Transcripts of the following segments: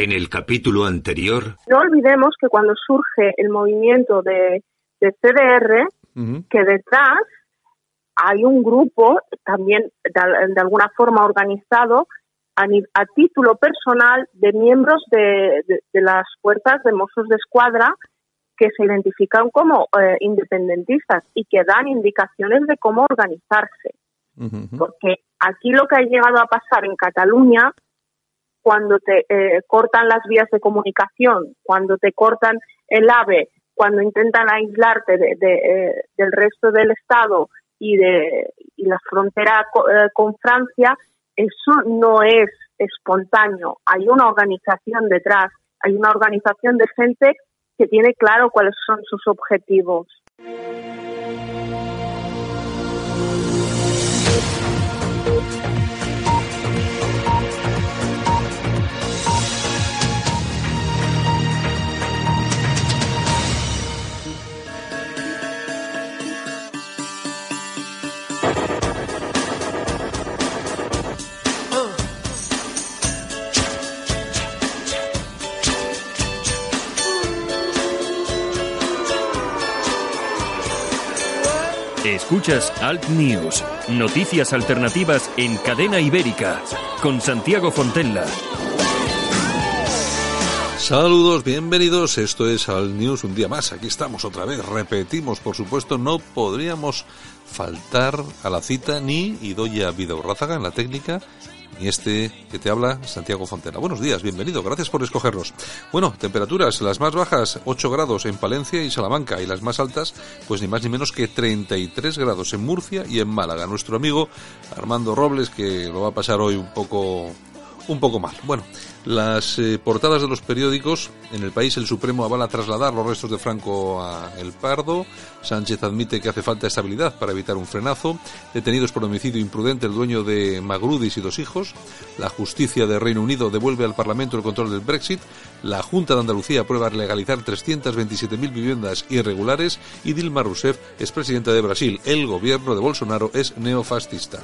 En el capítulo anterior. No olvidemos que cuando surge el movimiento de, CDR, que detrás hay un grupo también de, alguna forma organizado a, título personal de miembros de, las fuerzas de Mossos de Escuadra que se identifican como eh, independentistas y que dan indicaciones de cómo organizarse. Porque aquí lo que ha llegado a pasar en Cataluña cuando te eh, cortan las vías de comunicación, cuando te cortan el AVE, cuando intentan aislarte de, eh, del resto del Estado y de la frontera eh, con Francia, eso no es espontáneo. Hay una organización detrás, hay una organización de gente que tiene claro cuáles son sus objetivos. Escuchas Alt News, noticias alternativas en cadena ibérica, con Santiago Fontella. Saludos, bienvenidos. Esto es Alt News un día más. Aquí estamos otra vez. Repetimos, por supuesto, no podríamos faltar a la cita ni Idoya Rázaga en la técnica y este que te habla, Santiago Fontera. Buenos días, bienvenido, gracias por escogernos. Bueno, temperaturas, las más bajas, 8 grados en Palencia y Salamanca, y las más altas, pues ni más ni menos que 33 grados en Murcia y en Málaga. Nuestro amigo Armando Robles, que lo va a pasar hoy un poco un poco mal. Bueno, las eh, portadas de los periódicos. En el país el Supremo avala trasladar los restos de Franco a El Pardo. Sánchez admite que hace falta estabilidad para evitar un frenazo. Detenidos por homicidio imprudente el dueño de Magrudis y dos hijos. La justicia de Reino Unido devuelve al Parlamento el control del Brexit. La Junta de Andalucía aprueba legalizar 327.000 viviendas irregulares. Y Dilma Rousseff es presidenta de Brasil. El gobierno de Bolsonaro es neofascista.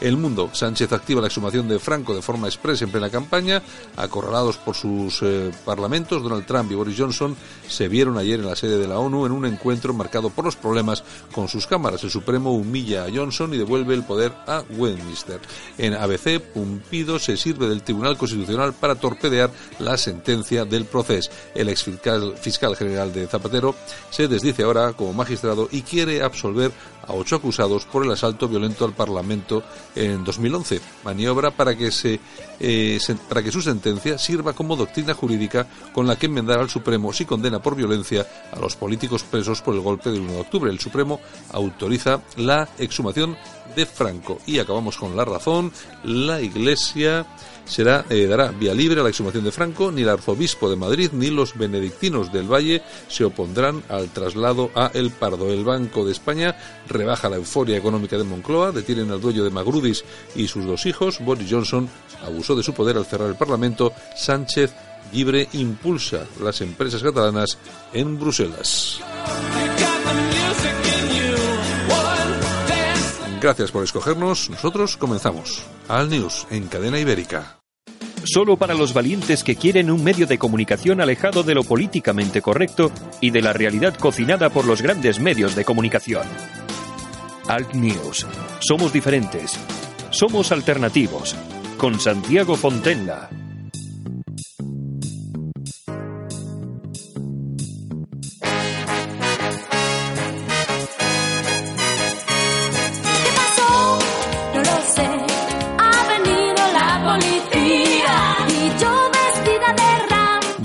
El Mundo. Sánchez activa la exhumación de Franco de forma expresa en plena campaña. Acorralados por sus eh, parlamentos, Donald Trump y Boris Johnson se vieron ayer en la sede de la ONU en un encuentro marcado por los problemas con sus cámaras. El Supremo humilla a Johnson y devuelve el poder a Westminster. En ABC, Pumpido se sirve del Tribunal Constitucional para torpedear la sentencia del proceso. El ex fiscal, fiscal general de Zapatero se desdice ahora como magistrado y quiere absolver a ocho acusados por el asalto violento al Parlamento en 2011. Maniobra para que, se, eh, para que su sentencia sirva como doctrina jurídica con la que enmendar al Supremo si condena por violencia a los políticos presos por el golpe del 1 de octubre. El Supremo autoriza la exhumación de Franco. Y acabamos con la razón. La Iglesia será, eh, dará vía libre a la exhumación de Franco, ni el arzobispo de Madrid ni los benedictinos del Valle se opondrán al traslado a El Pardo. El Banco de España rebaja la euforia económica de Moncloa, detienen al dueño de Magrudis y sus dos hijos. Boris Johnson abusó de su poder al cerrar el Parlamento. Sánchez Libre impulsa las empresas catalanas en Bruselas. Gracias por escogernos. Nosotros comenzamos. Al News en cadena ibérica. Solo para los valientes que quieren un medio de comunicación alejado de lo políticamente correcto y de la realidad cocinada por los grandes medios de comunicación. Alt News. Somos diferentes. Somos alternativos. Con Santiago Fontenla.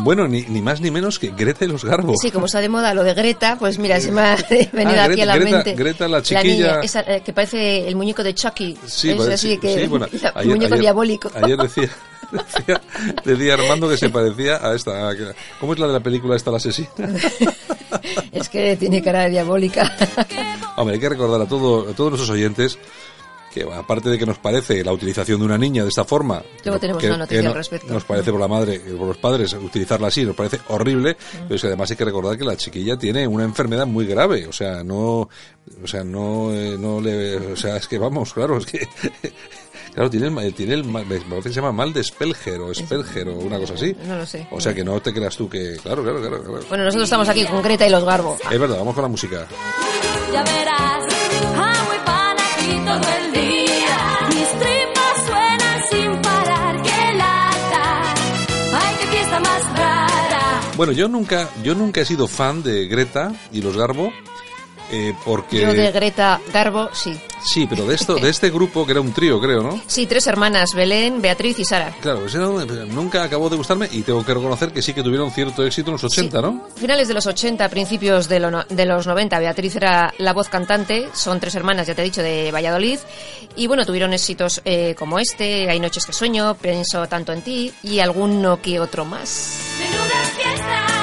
Bueno, ni, ni más ni menos que Greta y los Garbo. Sí, como está de moda lo de Greta, pues mira, se me ha venido Ah, aquí a la Greta- mente. Greta, la chiquilla- niña, esa, eh, que parece el muñeco de Chucky. Sí, es así que sí, bueno, el ayer- muñeco ayer- diabólico. Ayer decía, decía, decía Armando que se parecía a esta. a ¿Cómo es la de la película esta, la asesina? es que tiene cara de diabólica. Hombre, hay que recordar a, todo, a todos nuestros oyentes que aparte de que nos parece la utilización de una niña de esta forma, Luego tenemos que- una noticia que al respecto. Nos parece por la madre, y por los padres utilizarla así, nos parece horrible, pero es que además hay que recordar que la chiquilla tiene una enfermedad muy grave, o sea, no, o sea, no, eh, no le, o sea, es que vamos, claro, es que Claro, tiene el, tiene el ma- me parece que se llama mal de Spelger o Spelger o una cosa así. No lo sé. O sea que no te creas tú que... Claro, claro, claro. claro. Bueno, nosotros estamos aquí con Greta y los Garbo. Es verdad, vamos con la música. Ya verás, Bueno, yo nunca, yo nunca he sido fan de Greta y los Garbo, eh, porque... Yo de Greta Garbo, sí. Sí, pero de esto, de este grupo, que era un trío, creo, ¿no? Sí, tres hermanas, Belén, Beatriz y Sara. Claro, ese no- nunca acabó de gustarme y tengo que reconocer que sí que tuvieron cierto éxito en los 80, ¿no? Finales de los 80, principios de, lo no- de los 90, Beatriz era la voz cantante, son tres hermanas, ya te he dicho, de Valladolid, y bueno, tuvieron éxitos eh, como este, Hay noches que sueño, Pienso tanto en ti, y alguno que otro más. Menuda fiesta.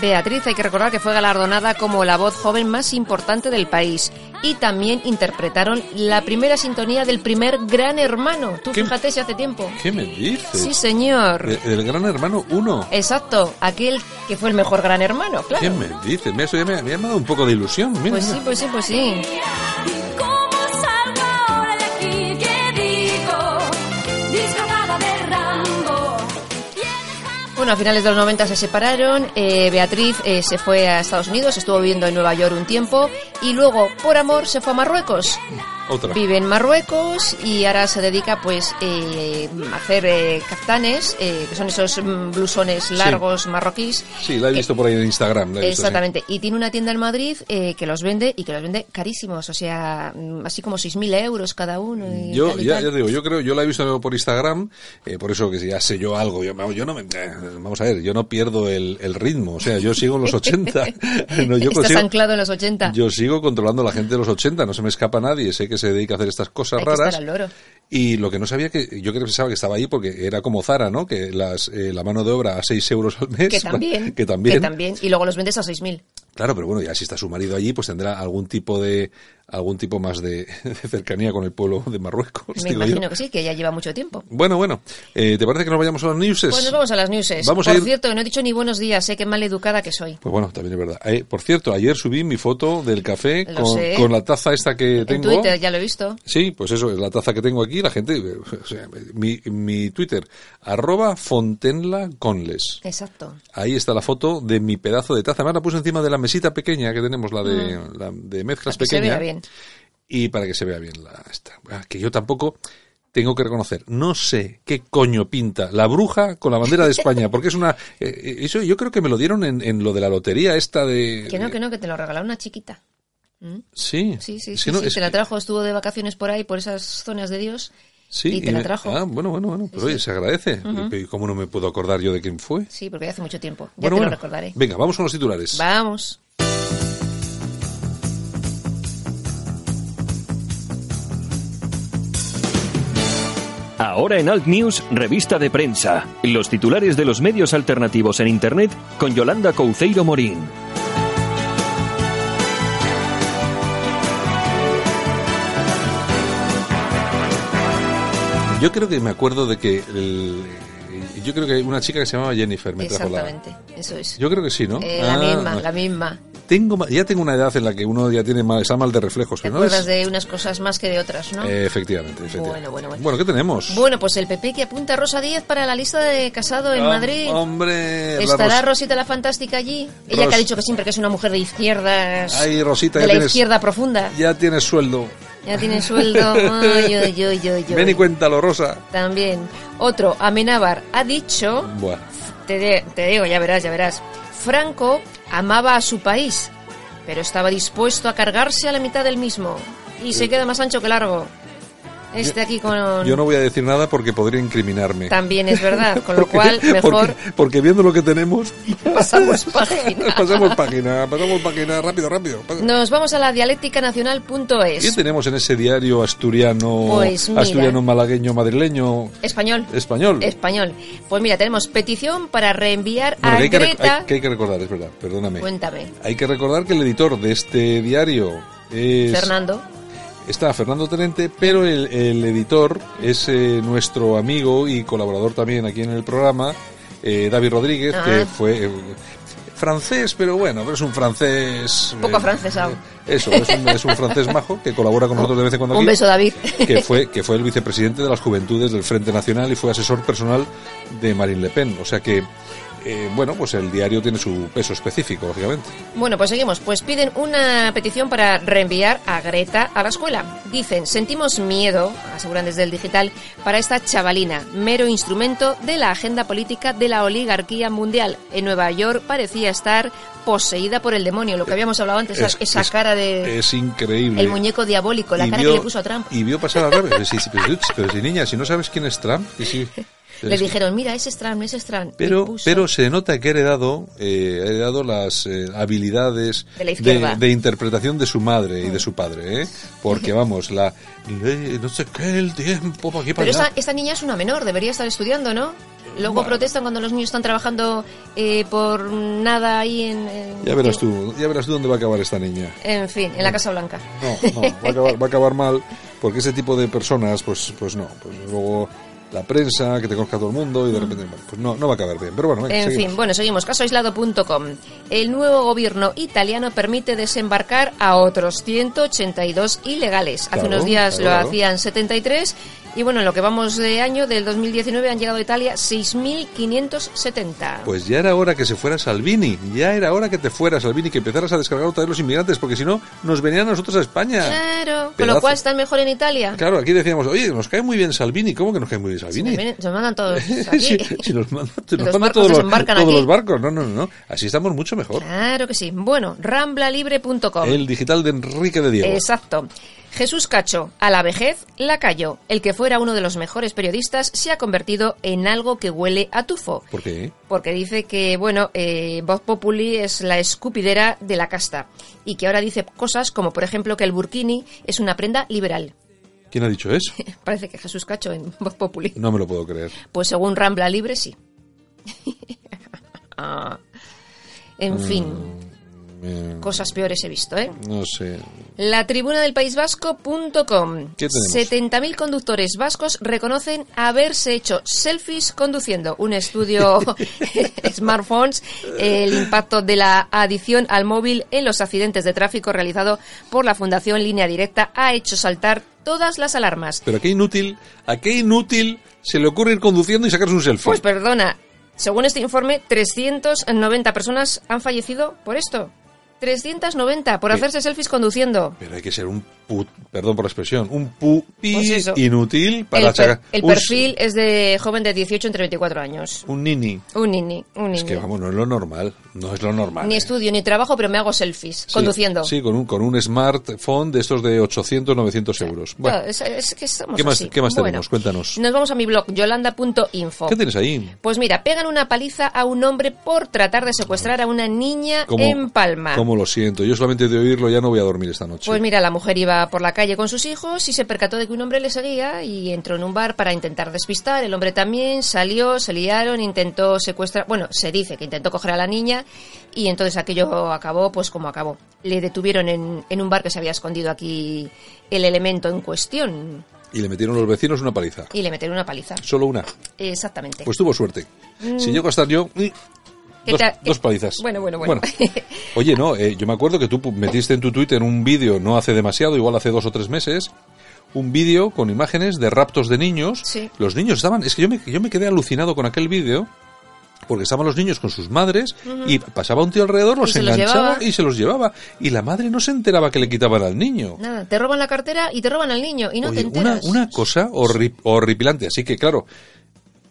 Beatriz, hay que recordar que fue galardonada como la voz joven más importante del país, y también interpretaron la primera sintonía del primer Gran Hermano. Tú fíjate si hace tiempo. ¿Qué me dices? Sí, señor. El, el Gran Hermano 1. Exacto, aquel que fue el mejor Gran Hermano, claro. ¿Qué me dices? Ya me, me ha dado un poco de ilusión. Mira, Pues sí, pues sí, pues sí. Bueno, a finales de los 90 se separaron, eh, Beatriz eh, se fue a Estados Unidos, estuvo viviendo en Nueva York un tiempo y luego, por amor, se fue a Marruecos. Otra. Vive en Marruecos y ahora se dedica pues eh, a hacer eh, kaftanes, eh, que son esos mm, blusones largos marroquíes. Sí, la he visto por ahí en Instagram. la he visto, sí. Exactamente, y tiene una tienda en Madrid eh, que los vende y que los vende carísimos, o sea, mm, así como 6.000 euros cada uno. Y Yo tal y ya, tal. ya digo, yo creo, yo la he visto por Instagram, eh, por eso que si ya sé yo algo, yo, yo no me, vamos a ver, yo no pierdo el, el ritmo, o sea, yo sigo en los 80. No, yo Estás consigo- anclado en los 80. Yo sigo controlando a la gente de los 80, no se me escapa nadie, sé que se dedica a hacer estas cosas Hay que raras. estar al loro. Y lo que no sabía que, yo que pensaba que estaba ahí porque era como Zara, ¿no? Que las, eh, la mano de obra a 6 euros al mes. Que también. que también. Que también. Y luego los vendes a 6.000. Claro, pero bueno, ya si está su marido allí, pues tendrá algún tipo de, algún tipo más de, de cercanía con el pueblo de Marruecos. Me yo. imagino que sí, que ya lleva mucho tiempo. Bueno, bueno, eh, ¿te parece que nos vayamos a los newses? Pues nos vamos a las newses. Vamos a Por ir- cierto, no he dicho ni buenos días, sé qué mal educada que soy. Pues bueno, también es verdad. Eh, por cierto, ayer subí mi foto del café con, la taza esta que En tengo. Twitter ya lo he visto. Sí, pues eso es la taza que tengo aquí. La gente, eh, o sea, mi, mi Twitter, arroba Fontenla Conles. Exacto. Ahí está la foto de mi pedazo de taza. Además la puse encima de la mesita pequeña que tenemos, la de, la de mezclas Para que se pequeña. vea bien. Y para que se vea bien la esta. Ah, Que yo tampoco tengo que reconocer, no sé qué coño pinta la bruja con la bandera de España, porque es una... eh, eso yo creo que me lo dieron en, en lo de la lotería esta de... Que no, que no, que te lo regaló una chiquita. Sí, Sí, sí, sí, no, sí, es te la trajo, estuvo de vacaciones por ahí, por esas zonas de Dios. Sí, y te la me- trajo. Ah, bueno, bueno, bueno. Sí, oye, sí. se agradece. ¿Y cómo no me puedo acordar yo de quién fue? Sí, porque hace mucho tiempo. Ya bueno, te bueno. lo recordaré. Venga, vamos con los titulares. Vamos. Ahora en Alt News, revista de prensa. Los titulares de los medios alternativos en Internet con Yolanda Couceiro Morín. Yo creo que me acuerdo de que... el- yo creo que hay una chica que se llamaba Jennifer me trajo la... Exactamente, eso es. Yo creo que sí, ¿no? Eh, la Ah, misma, ah. la misma. Tengo, ya tengo una edad en la que uno ya tiene mal, está mal de reflejos. Te no acuerdas es- de unas cosas más que de otras, ¿no? Eh, efectivamente, efectivamente. Bueno, bueno, bueno. ¿qué tenemos? Bueno, pues el PP que apunta a Rosa Díez para la lista de casado en Ah, Madrid. Hombre, la ¿Estará Ros- Rosita la Fantástica allí? Ella Ros- que ha dicho que siempre que es una mujer de izquierdas. Ay, Rosita, de ya la tienes- izquierda profunda. Ya tienes sueldo. Ya tiene sueldo. Ay, ay, ay, ay, ay. Ven y cuéntalo, Rosa. También. Otro, Amenábar ha dicho, te, de- te digo, ya verás, ya verás. Franco amaba a su país, pero estaba dispuesto a cargarse a la mitad del mismo. Y se queda más ancho que largo. Este aquí con... Yo no voy a decir nada porque podría incriminarme. También es verdad, con lo Porque- cual mejor Porque, porque viendo lo que tenemos... pasamos página. pasamos página, pasamos página, rápido, rápido. Nos vamos a la dialéctica ¿Qué tenemos en ese diario asturiano, Pues mira. asturiano, malagueño, madrileño, Español. español? Español. Pues mira, tenemos petición para reenviar Bueno, a que hay, que, rec- Greta. hay- que hay que recordar, es verdad, perdóname. Cuéntame, Hay que recordar que el editor de este diario es... Fernando. Está Fernando Tenente, pero el, el editor es eh, nuestro amigo y colaborador también aquí en el programa, eh, David Rodríguez, Ah. que fue eh, francés, pero bueno, pero es un francés... Un poco afrancesado. Eso, es un, es un francés majo que colabora con nosotros de vez en cuando Un beso, David. que fue que fue el vicepresidente de las Juventudes del Frente Nacional y fue asesor personal de Marine Le Pen. O sea que, eh, bueno, pues el diario tiene su peso específico, lógicamente. Bueno, pues seguimos. Pues piden una petición para reenviar a Greta a la escuela. Dicen, sentimos miedo, aseguran desde el digital, para esta chavalina, mero instrumento de la agenda política de la oligarquía mundial. En Nueva York parecía estar poseída por el demonio, lo que habíamos hablado antes, esa, Es- esa es- cara de... Es increíble. El muñeco diabólico, la Y cara vio- que le puso a Trump. Y vio pasar a Trump. Pero si niña, si no sabes quién es Trump, y si- Le dijeron, mira, es ese es. Y Pero, puso- pero se nota que ha heredado, eh, ha heredado las eh, habilidades De la de interpretación de su madre y de su padre, ¿eh? Porque vamos, la no sé qué el tiempo para aquí para Pero allá. esta, esta niña es una menor, debería estar estudiando, ¿no? Luego Bueno. protestan cuando los niños están trabajando eh, por nada ahí en... en- Ya verás tú, ya verás tú dónde va a acabar esta niña. En fin, en la Casa Blanca. No, no, va a acabar, va a acabar mal, porque ese tipo de personas, pues, pues no, pues luego la prensa, que te conozca todo el mundo y de repente, pues no, no va a acabar bien. Pero bueno, venga, En seguimos. fin, bueno, seguimos. Casoaislado.com. El nuevo gobierno italiano permite desembarcar a otros 182 ilegales. Hace Claro, unos días claro, lo claro. hacían 73 y bueno, en lo que vamos de año, del 2019, han llegado a Italia 6.570. Pues ya era hora que se fuera Salvini, ya era hora que te fuera Salvini, que empezaras a descargar otra vez los inmigrantes, porque si no, nos venían a nosotros a España. Claro, con lo cual están mejor en Italia. Claro, aquí decíamos, oye, nos cae muy bien Salvini, ¿cómo que nos cae muy bien Salvini? nos, vienen- se nos mandan todos aquí. si, si nos manda, se nos Los todos, los, desembarcan todos aquí. los barcos, no, no, no, no, así estamos mucho mejor. Claro que sí. Bueno, ramblalibre.com. El digital de Enrique de Diego. Exacto. Jesús Cacho, a la vejez la cayó. El que fuera uno de los mejores periodistas se ha convertido en algo que huele a tufo. ¿Por qué? Porque dice que, bueno, eh, Voz Populi es la escupidera de la casta. Y que ahora dice cosas como, por ejemplo, que el burkini es una prenda liberal. ¿Quién ha dicho eso? Parece que Jesús Cacho en Voz Populi. No me lo puedo creer. Pues según Rambla Libre, sí. Ah. En fin, Cosas peores he visto, ¿eh? no sé. La tribuna del País Vasco.com. ¿Qué tenemos? 70.000 conductores vascos reconocen haberse hecho selfies conduciendo. Un estudio smartphones, el impacto de la adicción al móvil en los accidentes de tráfico realizado por la Fundación Línea Directa ha hecho saltar todas las alarmas. Pero a qué inútil, a qué inútil se le ocurre ir conduciendo y sacarse un selfie. Pues perdona, según este informe, 390 personas han fallecido por esto. 390 por ¿Qué? hacerse selfies conduciendo. Pero hay que ser un put, perdón por la expresión, un pupi Pues inútil para El, per- el perfil es de joven de 18 entre 24 años. un nini. Un nini, un Es nini. que vamos, no es lo normal, no es lo normal. Ni ¿eh? estudio ni trabajo, pero me hago selfies Sí, conduciendo. Sí, con un, con un smartphone de estos de 800, 900 euros. Bueno, Claro, es, es que estamos ¿qué más, así. qué más Bueno, tenemos? Cuéntanos. Nos vamos a mi blog, yolanda.info. ¿Qué tienes ahí? Pues mira, pegan una paliza a un hombre por tratar de secuestrar a una niña ¿Cómo- en Palma. ¿Cómo lo siento? Yo solamente de oírlo ya no voy a dormir esta noche. Pues mira, la mujer iba por la calle con sus hijos y se percató de que un hombre le seguía y entró en un bar para intentar despistar. El hombre también salió, se liaron, intentó secuestrar. Bueno, se dice que intentó coger a la niña y entonces aquello acabó pues como acabó. Le detuvieron en, en un bar que se había escondido aquí el elemento en cuestión Y le metieron los vecinos una paliza. y le metieron una paliza. Solo una. Exactamente. Pues tuvo suerte. Si llego a estar yo... mm, ¿Qué Dos, palizas. Bueno, bueno, bueno. Oye, no, eh, yo me acuerdo que tú metiste en tu Twitter un vídeo, no hace demasiado, igual hace dos o tres meses, un vídeo con imágenes de raptos de niños. Sí. Los niños estaban, es que yo me, yo me quedé alucinado con aquel vídeo, porque estaban los niños con sus madres y pasaba un tío alrededor, los enganchaba y se los llevaba. Y la madre no se enteraba que le quitaban al niño. Nada, te roban la cartera y te roban al niño y no Oye, te una, enteras. una cosa horri- horripilante. Así que, claro,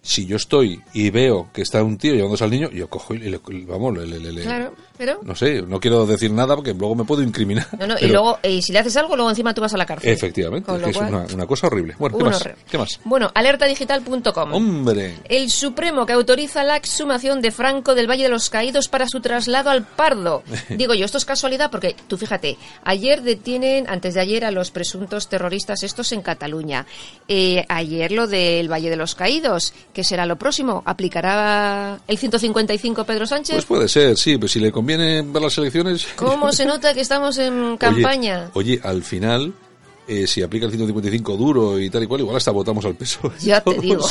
Si yo estoy y veo que está un tío llevándose al niño, yo cojo y le, vamos, le, le- le- Claro, pero... no sé, no quiero decir nada porque luego me puedo incriminar. No, no, y luego, y si le haces algo, luego encima tú vas a la cárcel. Efectivamente, es que es una, una cosa horrible. Bueno, ¿qué más? ¿Qué más? Bueno, alertadigital.com. Hombre, El Supremo que autoriza la exhumación de Franco del Valle de los Caídos para su traslado al Pardo. Digo yo, esto es casualidad porque tú fíjate, ayer detienen, antes de ayer, a los presuntos terroristas estos en Cataluña. Eh, ayer lo del Valle de los Caídos, ¿qué será lo próximo? ¿Aplicará el 155 Pedro Sánchez? pues puede ser, sí, pues si le conviene ver las elecciones. ¿Cómo se nota que estamos en campaña? Oye, al final, eh, si aplica el 155 duro y tal y cual, igual hasta votamos al peso. Ya te digo.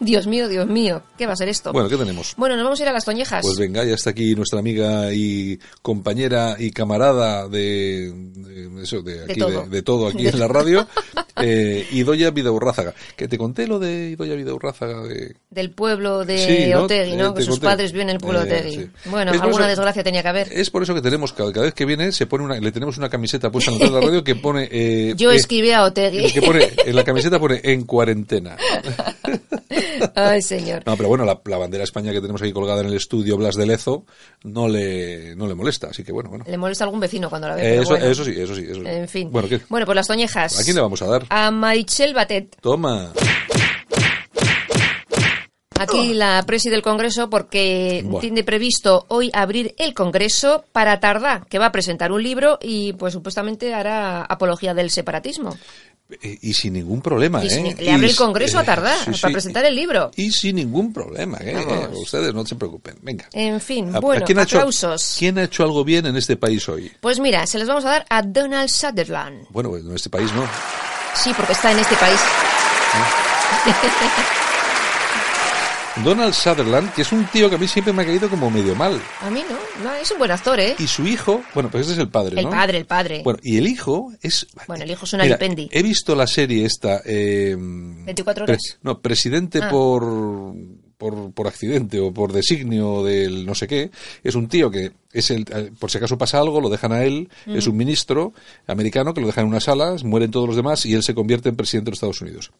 Dios mío, Dios mío, ¿qué va a ser esto? Bueno, ¿qué tenemos? Bueno, nos vamos a ir a las Toñejas. Pues venga, ya está aquí nuestra amiga y compañera y camarada de, de eso, de, aquí, de, todo. de todo aquí en la radio, eh, Idoya Vidaurrázaga. Que te conté lo de Idoya Vidaurrázaga de... del pueblo de Sí, ¿no? Otegui, ¿no? Eh, que sus conté. padres viven en el pueblo de Eh, Otegui. sí. Bueno, Es alguna eso- desgracia tenía que haber. Es por eso que tenemos, cada, cada vez que viene, se pone una, le tenemos una camiseta puesta en la radio que pone... eh, Yo eh, escribí a Otegui. que pone, en la camiseta pone en cuarentena. Ay, señor. No, pero bueno, la, la bandera de España que tenemos aquí colgada en el estudio Blas de Lezo no le, no le molesta, así que bueno, bueno. Le molesta a algún vecino cuando la ve. pero Eso, bueno. eso sí, eso sí, eso sí. En fin. Bueno, ¿qué? Bueno, pues las Toñejas. ¿A quién le vamos a dar? A Marichel Batet. Toma. Aquí la presi del Congreso porque tiene previsto hoy abrir el Congreso para Tardá, que va a presentar un libro y pues supuestamente hará apología del separatismo. Eh, Y sin ningún problema, Y ¿eh? le abre el Congreso a Tardá sí, para presentar el libro. Y sin ningún problema, ¿eh? Vamos. Ustedes no se preocupen. Venga. En fin, ¿A- a bueno, quién ha hecho- aplausos. ¿Quién ha hecho algo bien en este país hoy? Pues mira, se los vamos a dar a Donald Sutherland. Bueno, pues en este país no. Sí, porque está en este país. Donald Sutherland, que es un tío que a mí siempre me ha caído como medio mal. A mí no, no, es un buen actor, ¿eh? Y su hijo, bueno, pues ese es el padre, El ¿no? padre, el padre. Bueno, y el hijo es... Bueno, el hijo es una Mira, lipendi. He visto la serie esta... Eh, 24 horas. no, presidente Ah. por, por, por accidente o por designio del no sé qué. Es un tío que es el... eh, Por si acaso pasa algo, lo dejan a él. Es un ministro americano que lo dejan en unas salas, mueren todos los demás y él se convierte en presidente de los Estados Unidos.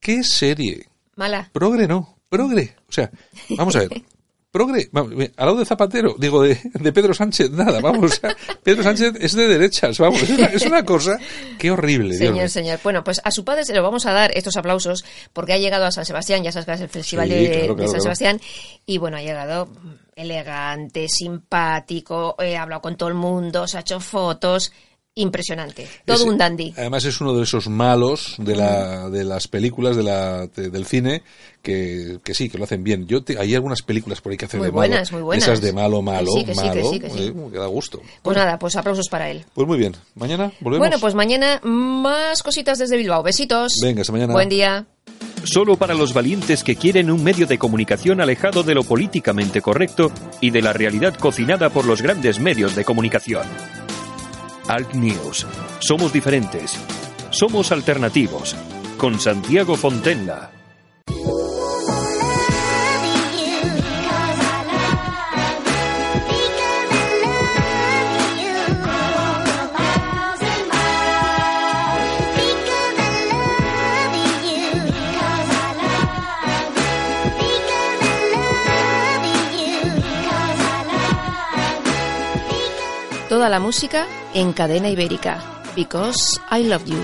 ¿Qué serie? Mala. Progre no, progre. O sea, vamos a ver. Progre, vamos, al lado de Zapatero, digo, de, de Pedro Sánchez, nada, vamos. o sea, Pedro Sánchez es de derechas, vamos. Es una, es una cosa que horrible. Dios. Señor, señor. Bueno, pues a su padre se lo vamos a dar estos aplausos porque ha llegado a San Sebastián, ya sabes que es el festival Sí, de, claro, de claro, San claro. Sebastián, y bueno, ha llegado elegante, simpático, eh, ha hablado con todo el mundo, se ha hecho fotos, impresionante. Todo Es- un dandy. Además es uno de esos malos de, la, de las películas de la, de- del cine que, que sí, que lo hacen bien. Yo te- hay algunas películas por ahí que hacen Muy de malo. buenas, muy buenas. Esas de malo, malo, Que sí, que sí, que malo. sí, que sí. eh, que da gusto. Pues nada, pues aplausos para él. Pues muy bien. Mañana volvemos. Bueno, pues mañana más cositas desde Bilbao. Besitos. Venga, hasta mañana. Buen día. Solo para los valientes que quieren un medio de comunicación alejado de lo políticamente correcto y de la realidad cocinada por los grandes medios de comunicación. Alt News. Somos diferentes. Somos alternativos. Con Santiago Fontenla. Toda la música en cadena ibérica. Because I love you.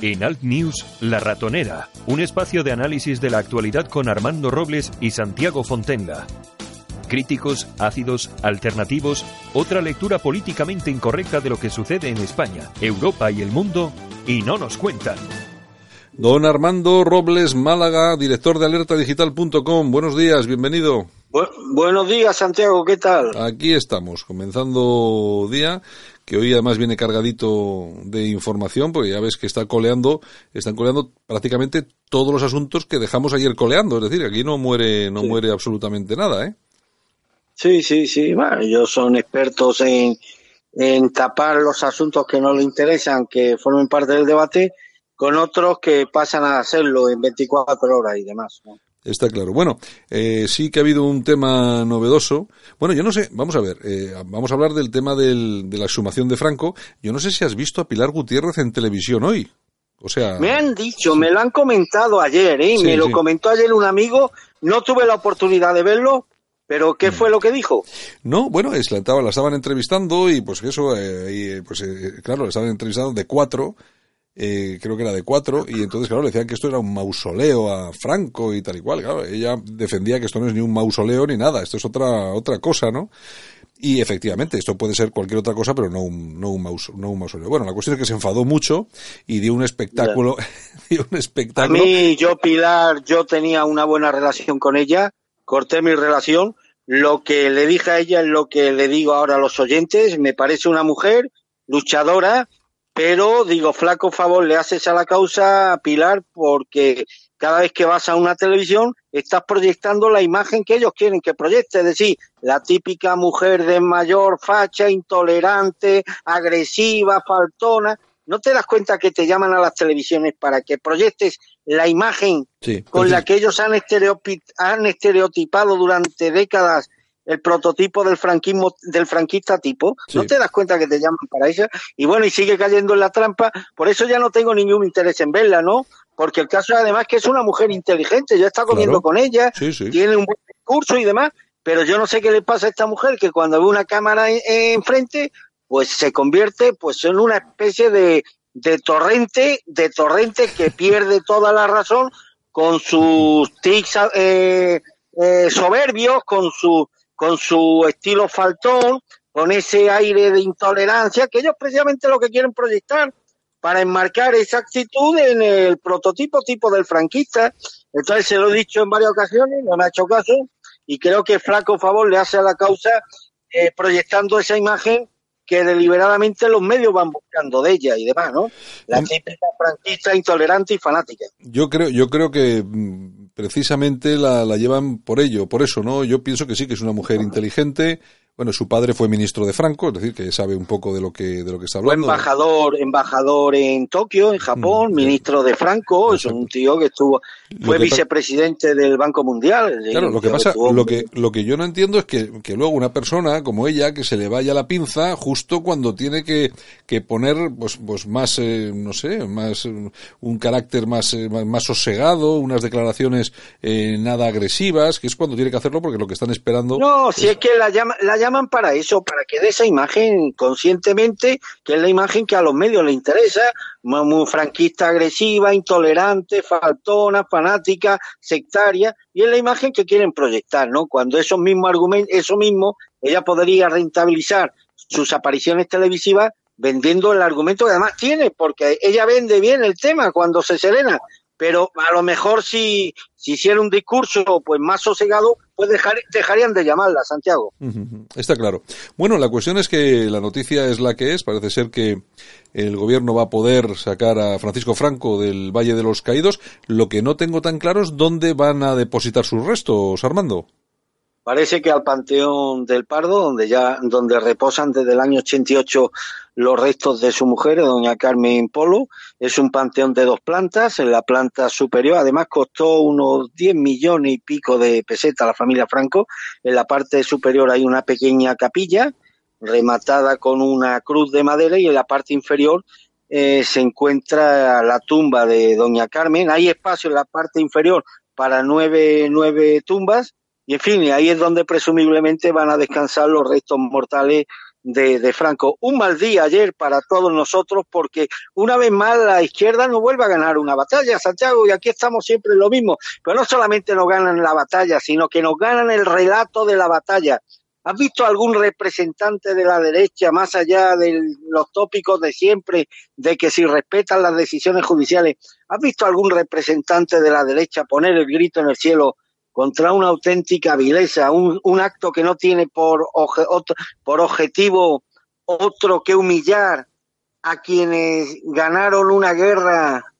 En Alt News, La Ratonera, un espacio de análisis de la actualidad con Armando Robles y Santiago Fontenla. Críticos, ácidos, alternativos, otra lectura políticamente incorrecta de lo que sucede en España, Europa y el mundo, y no nos cuentan. Don Armando Robles Málaga, director de alertadigital.com. Buenos días, bienvenido. Bu- buenos días, Santiago, ¿qué tal? Aquí estamos, comenzando día, que hoy además viene cargadito de información, porque ya ves que está coleando, están coleando prácticamente todos los asuntos que dejamos ayer coleando, es decir, aquí no muere, no muere absolutamente nada, ¿eh? Sí, sí, sí. Bueno, ellos son expertos en, en tapar los asuntos que no les interesan, que formen parte del debate, con otros que pasan a hacerlo en 24 horas y demás. ¿no? Está claro. Bueno, eh, sí que ha habido un tema novedoso. Bueno, yo no sé, vamos a ver, eh, vamos a hablar del tema del, de la exhumación de Franco. Yo no sé si has visto a Pilar Gutiérrez en televisión hoy. O sea, Me han dicho, me lo han comentado ayer, ¿eh? Sí, me lo sí. comentó ayer un amigo, no tuve la oportunidad de verlo, pero. ¿qué fue lo que dijo? No, bueno, es, la, la estaban entrevistando y pues eso, eh, y, eh, pues eh, claro, la estaban entrevistando de cuatro, eh, creo que era de cuatro, y entonces claro, le decían que esto era un mausoleo a Franco y tal y cual, claro, ella defendía que esto no es ni un mausoleo ni nada, esto es otra, otra cosa, ¿no? Y efectivamente, esto puede ser cualquier otra cosa, pero no un, no un, maus- no un mausoleo. Bueno, la cuestión es que se enfadó mucho y dio un espectáculo, dio un A espectáculo. mí, yo, Pilar, yo tenía una buena relación con ella, corté mi relación. Lo que le dije a ella es lo que le digo ahora a los oyentes. Me parece una mujer luchadora, pero digo, flaco favor le haces a la causa, Pilar, porque cada vez que vas a una televisión estás proyectando la imagen que ellos quieren que proyecte, es decir, la típica mujer de mayor facha, intolerante, agresiva, faltona. ¿No te das cuenta que te llaman a las televisiones para que proyectes la imagen Sí, con la que ellos han, han estereotipado durante décadas el prototipo del franquismo del franquista tipo Sí. no te das cuenta que te llaman para eso y bueno y sigue cayendo en la trampa por eso ya no tengo ningún interés en verla no porque el caso es además que es una mujer inteligente yo he estado comiendo Claro. con ella Sí, sí. tiene un buen discurso y demás pero yo no sé qué le pasa a esta mujer que cuando ve una cámara en- enfrente pues se convierte pues en una especie de, de torrente de torrente que pierde toda la razón con sus tics eh, eh, soberbios con su con su estilo faltón con ese aire de intolerancia que ellos precisamente lo que quieren proyectar para enmarcar esa actitud en el prototipo tipo del franquista. Entonces se lo he dicho en varias ocasiones no me ha hecho caso y creo que flaco favor le hace a la causa eh, proyectando esa imagen que deliberadamente los medios van buscando de ella y demás, ¿no? La Em- típica franquista intolerante y fanática. Yo creo, yo creo que mm, precisamente la, la llevan por ello, por eso, ¿no? Yo pienso que sí, que es una mujer inteligente. Bueno, su padre fue ministro de Franco, es decir, que sabe un poco de lo que, de lo que está Fue hablando. embajador, embajador en Tokio, en Japón, Mm, ministro de Franco, es un tío que estuvo, fue que vicepresidente del Banco Mundial. es Claro, lo que pasa, lo que, lo que yo no entiendo es que, que luego una persona como ella, que se le vaya la pinza justo cuando tiene que, que poner, pues, pues más, eh, no sé, más, eh, un carácter más, eh, más, más sosegado, unas declaraciones eh, nada agresivas, que es cuando tiene que hacerlo porque lo que están esperando. No, si es que la, llama- la llaman para eso, para que dé esa imagen conscientemente, que es la imagen que a los medios les interesa, muy, franquista agresiva, intolerante, faltona, fanática, sectaria, y es la imagen que quieren proyectar, ¿no? Cuando esos mismos argumentos, eso mismo, ella podría rentabilizar sus apariciones televisivas vendiendo el argumento que además tiene, porque ella vende bien el tema cuando se serena, pero a lo mejor si, si hiciera un discurso pues más sosegado, pues dejar, dejarían de llamarla, Santiago. Está claro. Bueno, la cuestión es que la noticia es la que es. Parece ser que el gobierno va a poder sacar a Francisco Franco del Valle de los Caídos. Lo que no tengo tan claro es dónde van a depositar sus restos, Armando. Parece que al Panteón del Pardo, donde ya, donde reposan desde el año 88 los restos de su mujer, doña Carmen Polo, es un panteón de dos plantas, en la planta superior, además costó unos 10 millones y pico de pesetas a la familia Franco, en la parte superior hay una pequeña capilla, rematada con una cruz de madera, y en la parte inferior eh, se encuentra la tumba de doña Carmen, hay espacio en la parte inferior para nueve, nueve tumbas, y en fin, ahí es donde presumiblemente van a descansar los restos mortales de, de, Franco. Un mal día ayer para todos nosotros porque una vez más la izquierda no vuelve a ganar una batalla, Santiago, y aquí estamos siempre lo mismo. Pero no solamente nos ganan la batalla, sino que nos ganan el relato de la batalla. ¿Has visto algún representante de la derecha, más allá de los tópicos de siempre, de que si respetan las decisiones judiciales, ¿has visto algún representante de la derecha poner el grito en el cielo contra una auténtica vileza, un, un acto que no tiene por, por objetivo otro que humillar a quienes ganaron una guerra,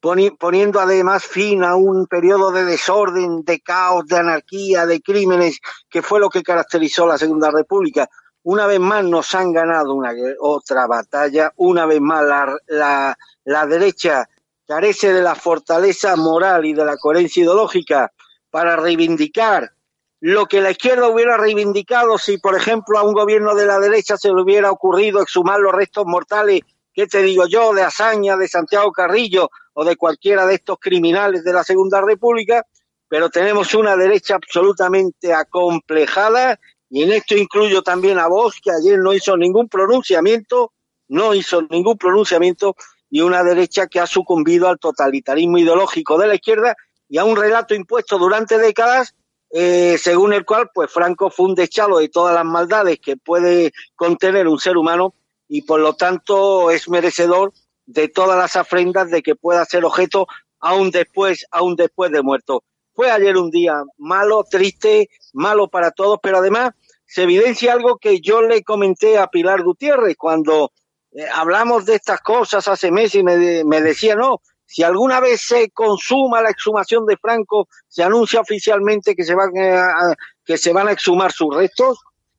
poni, poniendo además fin a un periodo de desorden, de caos, de anarquía, de crímenes, que fue lo que caracterizó la Segunda República. Una vez más nos han ganado una otra batalla, una vez más la, la, la derecha carece de la fortaleza moral y de la coherencia ideológica para reivindicar lo que la izquierda hubiera reivindicado si, por ejemplo, a un gobierno de la derecha se le hubiera ocurrido exhumar los restos mortales, ¿qué te digo yo?, de Azaña, de Santiago Carrillo o de cualquiera de estos criminales de la Segunda República, pero tenemos una derecha absolutamente acomplejada y en esto incluyo también a vos, que ayer no hizo ningún pronunciamiento, no hizo ningún pronunciamiento, y una derecha que ha sucumbido al totalitarismo ideológico de la izquierda y a un relato impuesto durante décadas eh, según el cual pues Franco fue un deschalo de todas las maldades que puede contener un ser humano y por lo tanto es merecedor de todas las afrendas de que pueda ser objeto aún después, aún después de muerto. Fue ayer un día malo, triste, malo para todos, pero además se evidencia algo que yo le comenté a Pilar Gutiérrez cuando eh, hablamos de estas cosas hace meses y me, me decía, no, si alguna vez se consuma la exhumación de Franco, se anuncia oficialmente que se van a, que se van a exhumar sus restos,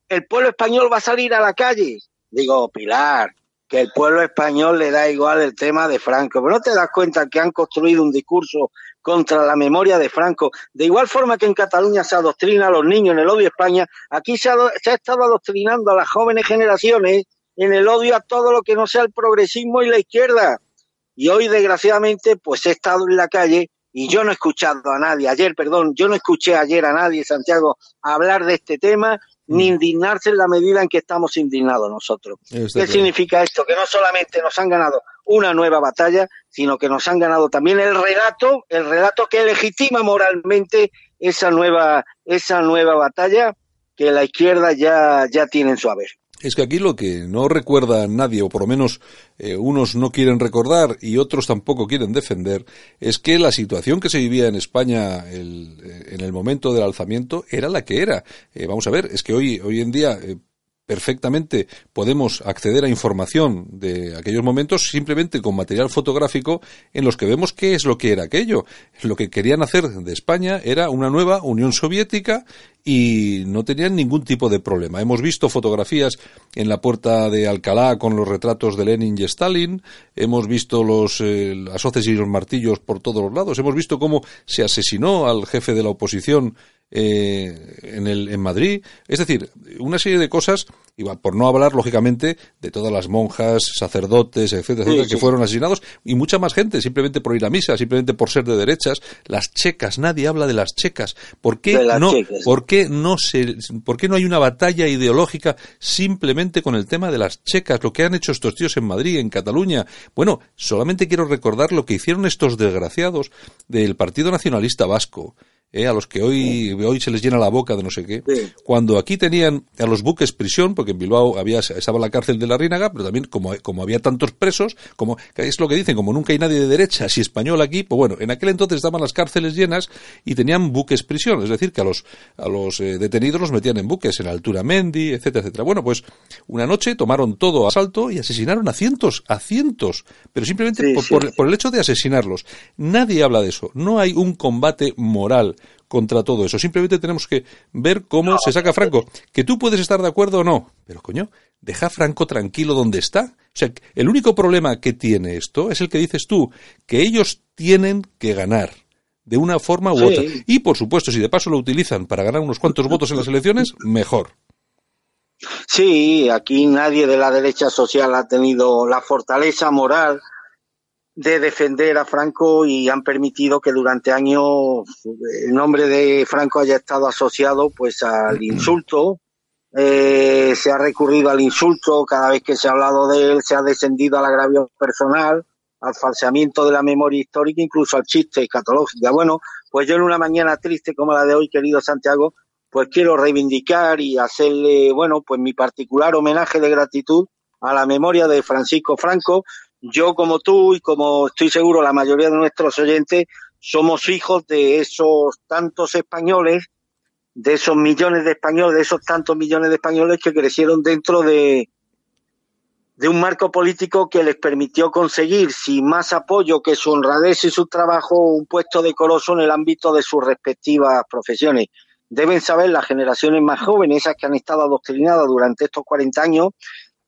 el pueblo español va a salir a la calle. Digo, Pilar, que el pueblo español le da igual el tema de Franco, pero no te das cuenta que han construido un discurso contra la memoria de Franco. De igual forma que en Cataluña se adoctrina a los niños en el odio a España, aquí se ha, se ha estado adoctrinando a las jóvenes generaciones en el odio a todo lo que no sea el progresismo y la izquierda. Y hoy, desgraciadamente, pues he estado en la calle y yo no he escuchado a nadie, ayer, perdón, yo no escuché ayer a nadie, Santiago, hablar de este tema ni mm. indignarse en la medida en que estamos indignados nosotros. ¿Qué significa esto? Que no solamente nos han ganado una nueva batalla, sino que nos han ganado también el relato, el relato que legitima moralmente esa nueva, esa nueva batalla que la izquierda ya, ya tiene en su haber. Es que aquí lo que no recuerda nadie, o por lo menos eh, unos no quieren recordar y otros tampoco quieren defender, es que la situación que se vivía en España eh, en el momento del alzamiento era la que era. Eh, vamos a ver, es que hoy, hoy en día perfectamente podemos acceder a información de aquellos momentos simplemente con material fotográfico en los que vemos qué es lo que era aquello. Lo que querían hacer de España era una nueva Unión Soviética y no tenían ningún tipo de problema. Hemos visto fotografías en la puerta de Alcalá con los retratos de Lenin y Stalin, hemos visto los, eh, y los martillos por todos los lados, hemos visto cómo se asesinó al jefe de la oposición eh, en, el, en Madrid. Es decir, una serie de cosas, y por no hablar, lógicamente, de todas las monjas, sacerdotes, etcétera, etcétera, que fueron asesinados, y mucha más gente, simplemente por ir a misa, simplemente por ser de derechas. Las checas, nadie habla de las checas. ¿Por qué, no, ¿por qué no, se, ¿por qué no hay una batalla ideológica simplemente con el tema de las checas? Lo que han hecho estos tíos en Madrid, en Cataluña. Bueno, solamente quiero recordar lo que hicieron estos desgraciados del Partido Nacionalista Vasco ¿eh? a los que hoy, hoy se les llena la boca de no sé qué, cuando aquí tenían a los buques prisión, porque en Bilbao había, estaba la cárcel de la Rínaga, pero también como, como había tantos presos, como es lo que dicen, como nunca hay nadie de derecha y español aquí, pues bueno, en aquel entonces estaban las cárceles llenas y tenían buques prisión, es decir, que a los, a los eh, detenidos los metían en buques, en altura Mendi, etcétera, etcétera. Bueno, pues una noche tomaron todo a asalto y asesinaron a cientos, a cientos, pero simplemente por, por el hecho de asesinarlos. Nadie habla de eso, no hay un combate moral contra todo eso. Simplemente tenemos que ver cómo se saca Franco. Que tú puedes estar de acuerdo o no, pero coño, deja a Franco tranquilo donde está. O sea, el único problema que tiene esto es el que dices tú, que ellos tienen que ganar de una forma u otra. Y por supuesto, si de paso lo utilizan para ganar unos cuantos votos en las elecciones, mejor. Sí, aquí nadie de la derecha social ha tenido la fortaleza moral de defender a Franco y han permitido que durante años el nombre de Franco haya estado asociado pues al insulto. Eh, se ha recurrido al insulto cada vez que se ha hablado de él, se ha descendido al agravio personal, al falseamiento de la memoria histórica, incluso al chiste escatológico. Bueno, pues yo en una mañana triste como la de hoy, querido Santiago, pues quiero reivindicar y hacerle, bueno, pues mi particular homenaje de gratitud a la memoria de Francisco Franco, yo como tú y como estoy seguro la mayoría de nuestros oyentes, somos hijos de esos tantos españoles, de esos millones de españoles, de esos tantos millones de españoles que crecieron dentro de, un marco político que les permitió conseguir, sin más apoyo que su honradez y su trabajo, un puesto decoroso en el ámbito de sus respectivas profesiones. Deben saber las generaciones más jóvenes, esas que han estado adoctrinadas durante estos 40 años,